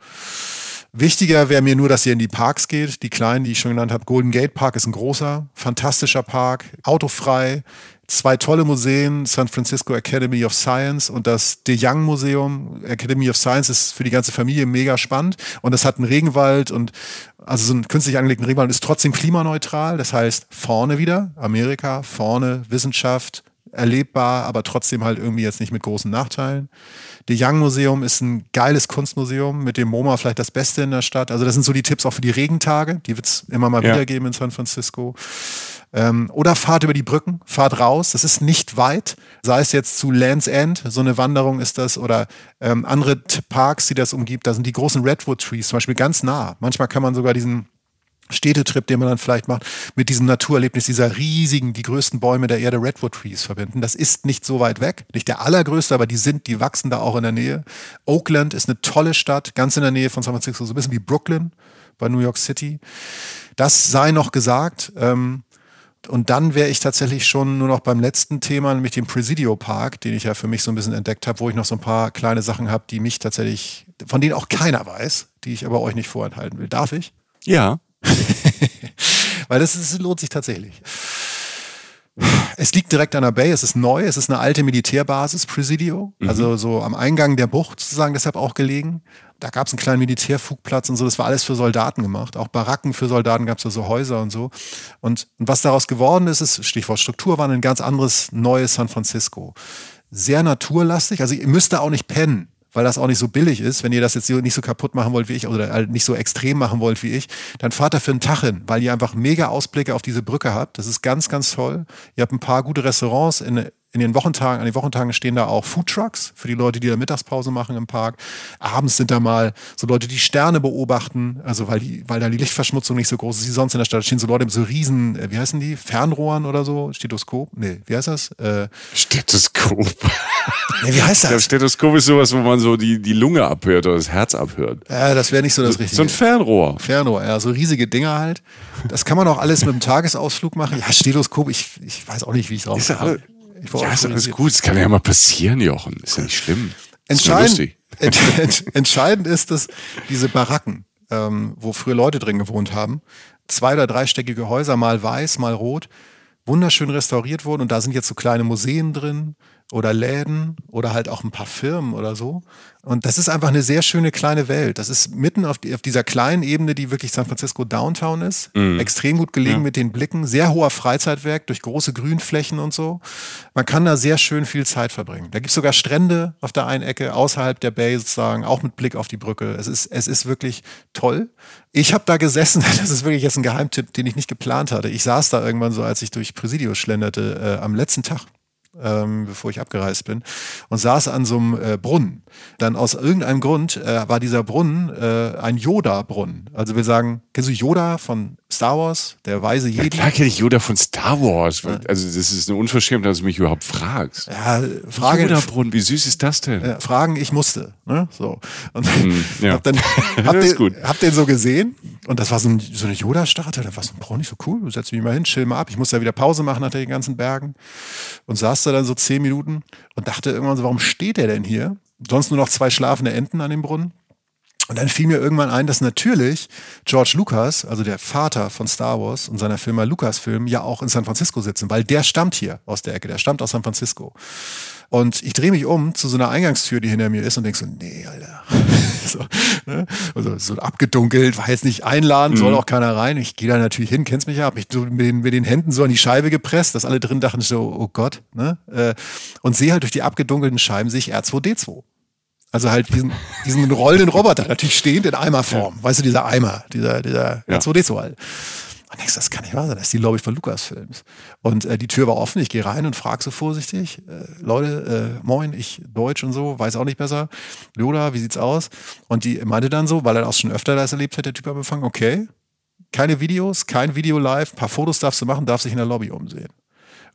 Wichtiger wäre mir nur, dass ihr in die Parks geht, die kleinen, die ich schon genannt habe. Golden Gate Park ist ein großer, fantastischer Park, autofrei, zwei tolle Museen, San Francisco Academy of Science und das De Young Museum. Academy of Science ist für die ganze Familie mega spannend und es hat einen Regenwald und also so ein künstlich angelegten Regenwald ist trotzdem klimaneutral. Das heißt, vorne wieder Amerika, vorne Wissenschaft, erlebbar, aber trotzdem halt irgendwie jetzt nicht mit großen Nachteilen. De Young Museum ist ein geiles Kunstmuseum, mit dem MoMA vielleicht das Beste in der Stadt. Also das sind so die Tipps auch für die Regentage, die wird es immer mal ja. wieder geben in San Francisco. Ähm, oder fahrt über die Brücken, fahrt raus, das ist nicht weit, sei es jetzt zu Land's End, so eine Wanderung ist das, oder ähm, andere Parks, die das umgibt, da sind die großen Redwood Trees zum Beispiel ganz nah. Manchmal kann man sogar diesen Städtetrip, den man dann vielleicht macht, mit diesem Naturerlebnis dieser riesigen, die größten Bäume der Erde, Redwood Trees verbinden. Das ist nicht so weit weg. Nicht der allergrößte, aber die sind, die wachsen da auch in der Nähe. Oakland ist eine tolle Stadt, ganz in der Nähe von San Francisco, so ein bisschen wie Brooklyn bei New York City. Das sei noch gesagt. Ähm, und dann wäre ich tatsächlich schon nur noch beim letzten Thema, nämlich dem Presidio Park, den ich ja für mich so ein bisschen entdeckt habe, wo ich noch so ein paar kleine Sachen habe, die mich tatsächlich, von denen auch keiner weiß, die ich aber euch nicht vorenthalten will. Darf ich? Ja. Weil das, das lohnt sich tatsächlich. Es liegt direkt an der Bay, es ist neu, es ist eine alte Militärbasis, Presidio, mhm. also so am Eingang der Bucht sozusagen deshalb auch gelegen. Da gab es einen kleinen Militärflugplatz und so, das war alles für Soldaten gemacht. Auch Baracken für Soldaten gab es da so Häuser und so. Und, und was daraus geworden ist, ist, Stichwort Struktur, war ein ganz anderes neues San Francisco. Sehr naturlastig, also ihr müsst da auch nicht pennen weil das auch nicht so billig ist. Wenn ihr das jetzt nicht so kaputt machen wollt wie ich oder halt nicht so extrem machen wollt wie ich, dann fahrt da für einen Tag hin, weil ihr einfach mega Ausblicke auf diese Brücke habt. Das ist ganz, ganz toll. Ihr habt ein paar gute Restaurants in, in den Wochentagen, an den Wochentagen stehen da auch Foodtrucks für die Leute, die da Mittagspause machen im Park. Abends sind da mal so Leute, die Sterne beobachten, also weil die, weil da die Lichtverschmutzung nicht so groß ist wie sonst in der Stadt. Da stehen so Leute mit so riesen, äh, wie heißen die? Fernrohren oder so? Stethoskop? Nee, wie heißt das? Äh, Stethoskop. nee, wie heißt das? Der Stethoskop ist sowas, wo man so die, die Lunge abhört oder das Herz abhört. Ja, das wäre nicht so das so, Richtige. So ein Fernrohr. Fernrohr, ja, so riesige Dinger halt. Das kann man auch alles mit einem Tagesausflug machen. Ja, Stethoskop, ich, ich weiß auch nicht, wie ich drauf komme. Ja, ist alles gut. Das kann ja mal passieren, Jochen. Ist ja nicht schlimm. Entscheidend, ent, ent, entscheidend ist, dass diese Baracken, ähm, wo früher Leute drin gewohnt haben, zwei- oder dreistöckige Häuser, mal weiß, mal rot, wunderschön restauriert wurden. Und da sind jetzt so kleine Museen drin oder Läden oder halt auch ein paar Firmen oder so. Und das ist einfach eine sehr schöne kleine Welt. Das ist mitten auf, die, auf dieser kleinen Ebene, die wirklich San Francisco Downtown ist. Mhm. Extrem gut gelegen ja. mit den Blicken. Sehr hoher Freizeitwerk durch große Grünflächen und so. Man kann da sehr schön viel Zeit verbringen. Da gibt es sogar Strände auf der einen Ecke, außerhalb der Bay sozusagen, auch mit Blick auf die Brücke. Es ist, es ist wirklich toll. Ich habe da gesessen, das ist wirklich jetzt ein Geheimtipp, den ich nicht geplant hatte. Ich saß da irgendwann so, als ich durch Presidio schlenderte, äh, am letzten Tag ähm, bevor ich abgereist bin, und saß an so einem äh, Brunnen. Dann aus irgendeinem Grund äh, war dieser Brunnen äh, ein Yoda-Brunnen. Also wir sagen, kennst du Yoda von Star Wars, der weise Jedi? Ja, klar kenne ich Yoda von Star Wars. Also das ist eine Unverschämtheit, dass du mich überhaupt fragst. Ja, Frage. Yoda-Brunnen, wie süß ist das denn? Ja, Fragen, ich musste. Ne? So. Und hm, ja. hab dann hab den, gut. hab den so gesehen und das war so, ein, so eine Yoda-Statue. Da war so ein Brunnen, nicht so cool. Setz mich mal hin, chill mal ab. Ich musste ja wieder Pause machen nach den ganzen Bergen und saß da dann so zehn Minuten und dachte irgendwann so, warum steht der denn hier? Sonst nur noch zwei schlafende Enten an dem Brunnen. Und dann fiel mir irgendwann ein, dass natürlich George Lucas, also der Vater von Star Wars und seiner Firma Lucasfilm, ja auch in San Francisco sitzen, weil der stammt hier aus der Ecke, der stammt aus San Francisco. Und ich drehe mich um zu so einer Eingangstür, die hinter mir ist und denke so, nee, Alter. so, ne? Also so abgedunkelt, war jetzt nicht einladen, soll auch keiner rein. Ich gehe da natürlich hin, kennst mich ja, hab mich so mit den, mit den Händen so an die Scheibe gepresst, dass alle drin dachten so, oh Gott. Ne? Äh, und sehe halt durch die abgedunkelten Scheiben sich R2D2. Also halt diesen, diesen rollenden Roboter, natürlich stehend in Eimerform. Ja. Weißt du, dieser Eimer, dieser, dieser ja. R2D2 halt. Und denkst, das kann nicht wahr sein, das ist die Lobby von Lucasfilms. Und äh, die Tür war offen, ich gehe rein und frage so vorsichtig, äh, Leute, äh, moin, ich Deutsch und so, weiß auch nicht besser. Loda, wie sieht's aus? Und die meinte dann so, weil er auch schon öfter das erlebt hat, der Typ am Empfang, okay, keine Videos, kein Video live, paar Fotos darfst du machen, darfst dich in der Lobby umsehen.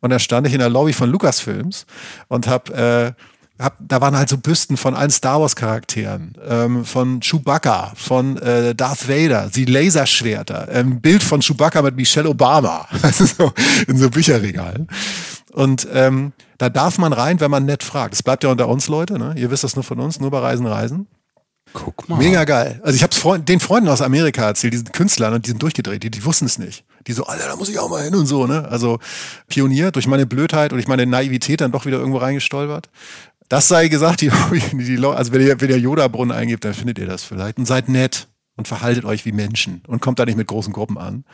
Und da stand ich in der Lobby von Lucasfilms und hab äh, hab, da waren halt so Büsten von allen Star Wars Charakteren, ähm, von Chewbacca, von äh, Darth Vader, die Laserschwerter, ein ähm, Bild von Chewbacca mit Michelle Obama, also so, in so Bücherregalen. Und ähm, da darf man rein, wenn man nett fragt. Das bleibt ja unter uns, Leute. Ne? Ihr wisst das nur von uns, nur bei Reisen, Reisen. Guck mal. Mega geil. Also ich habe Freund, den Freunden aus Amerika erzählt, diesen Künstlern, und die sind durchgedreht, die, die wussten es nicht. Die so, Alter, da muss ich auch mal hin und so, ne? Also Pionier durch meine Blödheit und ich meine Naivität dann doch wieder irgendwo reingestolpert. Das sei gesagt, die, die, also wenn ihr, wenn ihr Yoda-Brunnen eingibt, dann findet ihr das vielleicht. Und seid nett und verhaltet euch wie Menschen und kommt da nicht mit großen Gruppen an.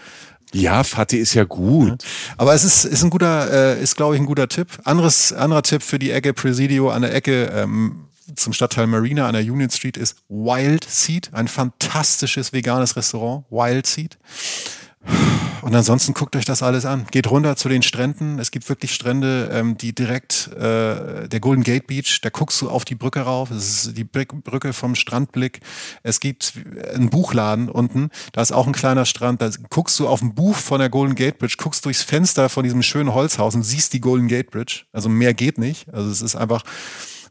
Ja, Fatih ist ja gut. Aber es ist, ist ein guter, äh, ist glaube ich ein guter Tipp. Anderes, anderer Tipp für die Ecke Presidio an der Ecke ähm, zum Stadtteil Marina an der Union Street ist Wild Seed, ein fantastisches veganes Restaurant. Wild Seed. Und ansonsten guckt euch das alles an. Geht runter zu den Stränden. Es gibt wirklich Strände, ähm, die direkt, äh, der Golden Gate Beach, da guckst du auf die Brücke rauf. Das ist die Brücke vom Strandblick. Es gibt einen Buchladen unten, da ist auch ein kleiner Strand. Da guckst du auf ein Buch von der Golden Gate Bridge, guckst durchs Fenster von diesem schönen Holzhaus und siehst die Golden Gate Bridge. Also mehr geht nicht. Also es ist einfach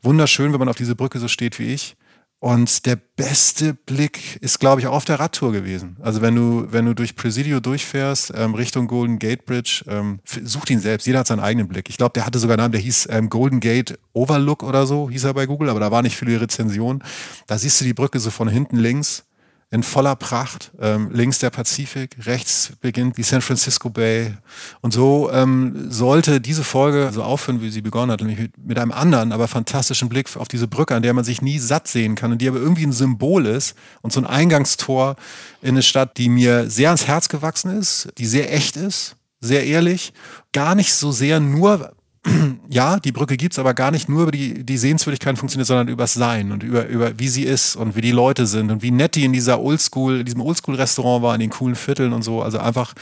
wunderschön, wenn man auf diese Brücke so steht wie ich. Und der beste Blick ist, glaube ich, auch auf der Radtour gewesen. Also wenn du, wenn du durch Presidio durchfährst, ähm, Richtung Golden Gate Bridge, ähm, such ihn selbst. Jeder hat seinen eigenen Blick. Ich glaube, der hatte sogar einen Namen, der hieß ähm, Golden Gate Overlook oder so, hieß er bei Google, aber da war nicht viele Rezensionen. Da siehst du die Brücke so von hinten links in voller Pracht. Ähm, links der Pazifik, rechts beginnt die San Francisco Bay. Und so ähm, sollte diese Folge so aufhören, wie sie begonnen hat, nämlich mit, mit, einem anderen, aber fantastischen Blick auf diese Brücke, an der man sich nie satt sehen kann und die aber irgendwie ein Symbol ist und so ein Eingangstor in eine Stadt, die mir sehr ans Herz gewachsen ist, die sehr echt ist, sehr ehrlich, gar nicht so sehr nur ja, die Brücke gibt's, aber gar nicht nur über die, die Sehenswürdigkeiten funktioniert, sondern übers Sein und über, über wie sie ist und wie die Leute sind und wie nett die in dieser Oldschool, in diesem Oldschool-Restaurant war, in den coolen Vierteln und so. Also einfach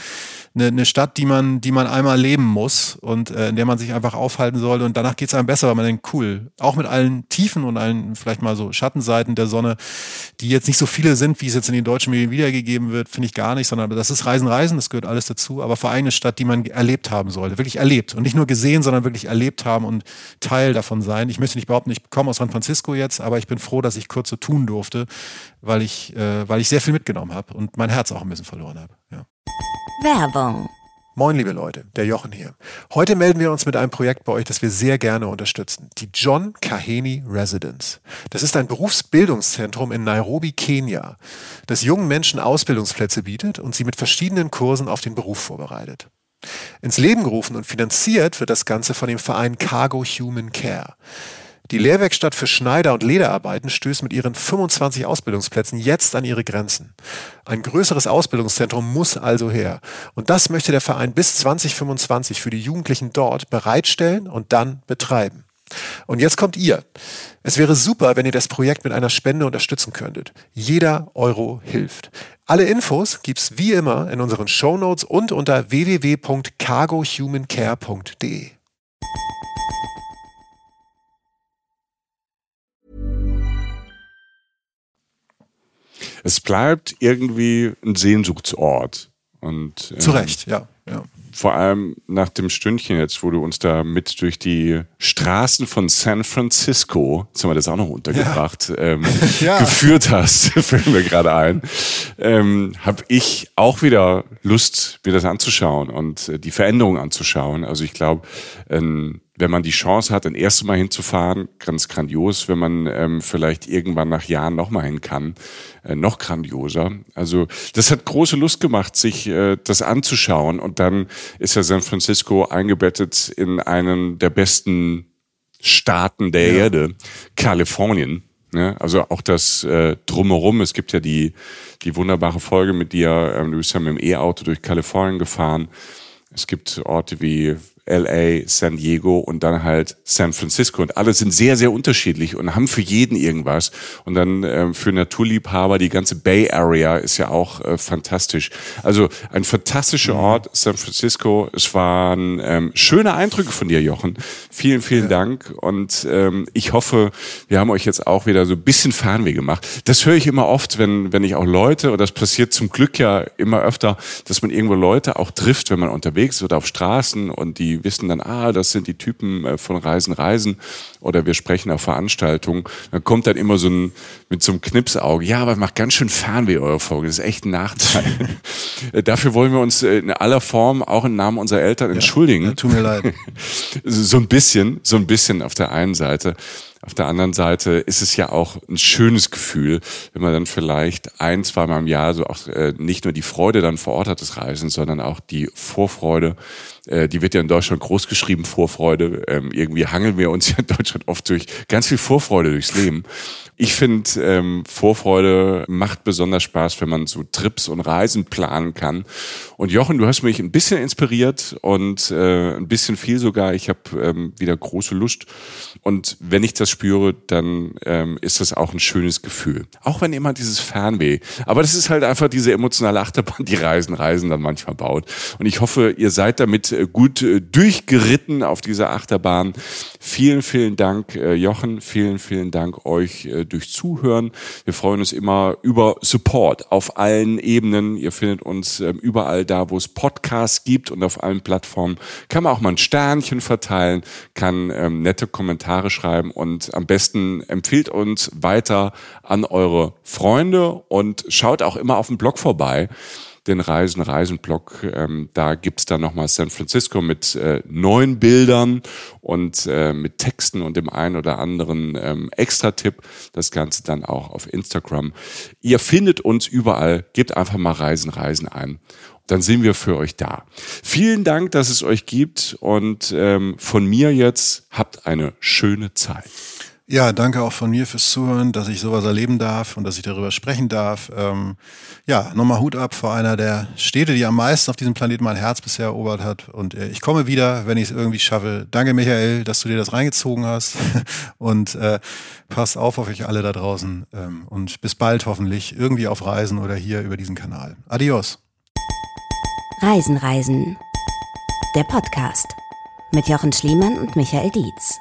eine, eine Stadt, die man, die man einmal leben muss und äh, in der man sich einfach aufhalten sollte. Und danach geht's einem besser, weil man denkt, cool, auch mit allen Tiefen und allen vielleicht mal so Schattenseiten der Sonne, die jetzt nicht so viele sind, wie es jetzt in den deutschen Medien wiedergegeben wird, finde ich gar nicht, sondern das ist Reisen, Reisen, das gehört alles dazu. Aber vor allem eine Stadt, die man erlebt haben sollte, wirklich erlebt und nicht nur gesehen, sondern wirklich erlebt haben und Teil davon sein. Ich möchte nicht behaupten, ich komme aus San Francisco jetzt, aber ich bin froh, dass ich kurz so tun durfte, weil ich, äh, weil ich sehr viel mitgenommen habe und mein Herz auch ein bisschen verloren habe. Ja. Werbung. Moin, liebe Leute, der Jochen hier. Heute melden wir uns mit einem Projekt bei euch, das wir sehr gerne unterstützen. Die John Kaheni Residence. Das ist ein Berufsbildungszentrum in Nairobi, Kenia, das jungen Menschen Ausbildungsplätze bietet und sie mit verschiedenen Kursen auf den Beruf vorbereitet. Ins Leben gerufen und finanziert wird das Ganze von dem Verein Cargo Human Care. Die Lehrwerkstatt für Schneider- und Lederarbeiten stößt mit ihren 25 Ausbildungsplätzen jetzt an ihre Grenzen. Ein größeres Ausbildungszentrum muss also her. Und das möchte der Verein bis 2025 für die Jugendlichen dort bereitstellen und dann betreiben. Und jetzt kommt ihr. Es wäre super, wenn ihr das Projekt mit einer Spende unterstützen könntet. Jeder Euro hilft. Alle Infos gibt's wie immer in unseren Shownotes und unter www.cargohumancare.de. Es bleibt irgendwie ein Sehnsuchtsort. Und, ähm, Zu Recht, ja. ja. Vor allem nach dem Stündchen jetzt, wo du uns da mit durch die Straßen von San Francisco, jetzt haben wir das auch noch untergebracht, ähm, Ja. geführt hast, fällt mir gerade ein, ähm, habe ich auch wieder Lust, mir das anzuschauen und äh, die Veränderung anzuschauen. Also ich glaube, ähm, wenn man die Chance hat, ein erstes Mal hinzufahren, ganz grandios. Wenn man ähm, vielleicht irgendwann nach Jahren nochmal hin kann, äh, noch grandioser. Also das hat große Lust gemacht, sich äh, das anzuschauen. Und dann ist ja San Francisco eingebettet in einen der besten Staaten der Erde, Kalifornien. Ne? Also auch das äh, drumherum. Es gibt ja die, die wunderbare Folge mit dir. Ähm, du bist ja mit dem E-Auto durch Kalifornien gefahren. Es gibt Orte wie LA, San Diego und dann halt San Francisco. Und alle sind sehr, sehr unterschiedlich und haben für jeden irgendwas. Und dann ähm, für Naturliebhaber, die ganze Bay Area ist ja auch äh, fantastisch. Also ein fantastischer Ort, San Francisco. Es waren ähm, schöne Eindrücke von dir, Jochen. Vielen, vielen Dank. Und ähm, ich hoffe, wir haben euch jetzt auch wieder so ein bisschen Fernweh gemacht. Das höre ich immer oft, wenn, wenn ich auch Leute, und das passiert zum Glück ja immer öfter, dass man irgendwo Leute auch trifft, wenn man unterwegs ist oder auf Straßen und die wissen dann, ah, das sind die Typen äh, von Reisen, Reisen oder wir sprechen auf Veranstaltungen. Dann kommt dann immer so ein, mit so einem Knipsauge, ja, aber macht ganz schön Fernweh eure Folge, das ist echt ein Nachteil. Äh, Dafür wollen wir uns äh, in aller Form auch im Namen unserer Eltern entschuldigen. Ja, tut mir leid. so ein bisschen, so ein bisschen auf der einen Seite. Auf der anderen Seite ist es ja auch ein schönes Gefühl, wenn man dann vielleicht ein, zweimal im Jahr so auch äh, nicht nur die Freude dann vor Ort hat des Reisens, sondern auch die Vorfreude. Äh, die wird ja in Deutschland groß geschrieben, Vorfreude. Ähm, irgendwie hangeln wir uns ja in Deutschland oft durch ganz viel Vorfreude durchs Leben. Ich finde, ähm, Vorfreude macht besonders Spaß, wenn man so Trips und Reisen planen kann. Und Jochen, du hast mich ein bisschen inspiriert und äh, ein bisschen viel sogar. Ich habe ähm, wieder große Lust. Und wenn ich das spüre, dann ähm, ist das auch ein schönes Gefühl. Auch wenn immer dieses Fernweh. Aber das ist halt einfach diese emotionale Achterbahn, die Reisen, Reisen dann manchmal baut. Und ich hoffe, ihr seid damit äh, gut äh, durchgeritten auf dieser Achterbahn. Vielen, vielen Dank, äh, Jochen. Vielen, vielen Dank euch äh, durch Zuhören. Wir freuen uns immer über Support auf allen Ebenen. Ihr findet uns ähm, überall da, wo es Podcasts gibt und auf allen Plattformen. Kann man auch mal ein Sternchen verteilen, kann ähm, nette Kommentare schreiben und am besten empfiehlt uns weiter an eure Freunde und schaut auch immer auf dem Blog vorbei den Reisen, Reisen-Blog. Ähm, da gibt's dann nochmal San Francisco mit äh, neuen Bildern und äh, mit Texten und dem einen oder anderen ähm, Extra-Tipp. Das Ganze dann auch auf Instagram. Ihr findet uns überall. Gebt einfach mal Reisen, Reisen ein. Dann sind wir für euch da. Vielen Dank, dass es euch gibt und ähm, von mir jetzt habt eine schöne Zeit. Ja, danke auch von mir fürs Zuhören, dass ich sowas erleben darf und dass ich darüber sprechen darf. Ähm, ja, nochmal Hut ab vor einer der Städte, die am meisten auf diesem Planeten mein Herz bisher erobert hat. Und äh, ich komme wieder, wenn ich es irgendwie schaffe. Danke, Michael, dass du dir das reingezogen hast. und äh, passt auf auf euch alle da draußen. Ähm, und bis bald hoffentlich irgendwie auf Reisen oder hier über diesen Kanal. Adios. Reisen, Reisen. Der Podcast mit Jochen Schliemann und Michael Dietz.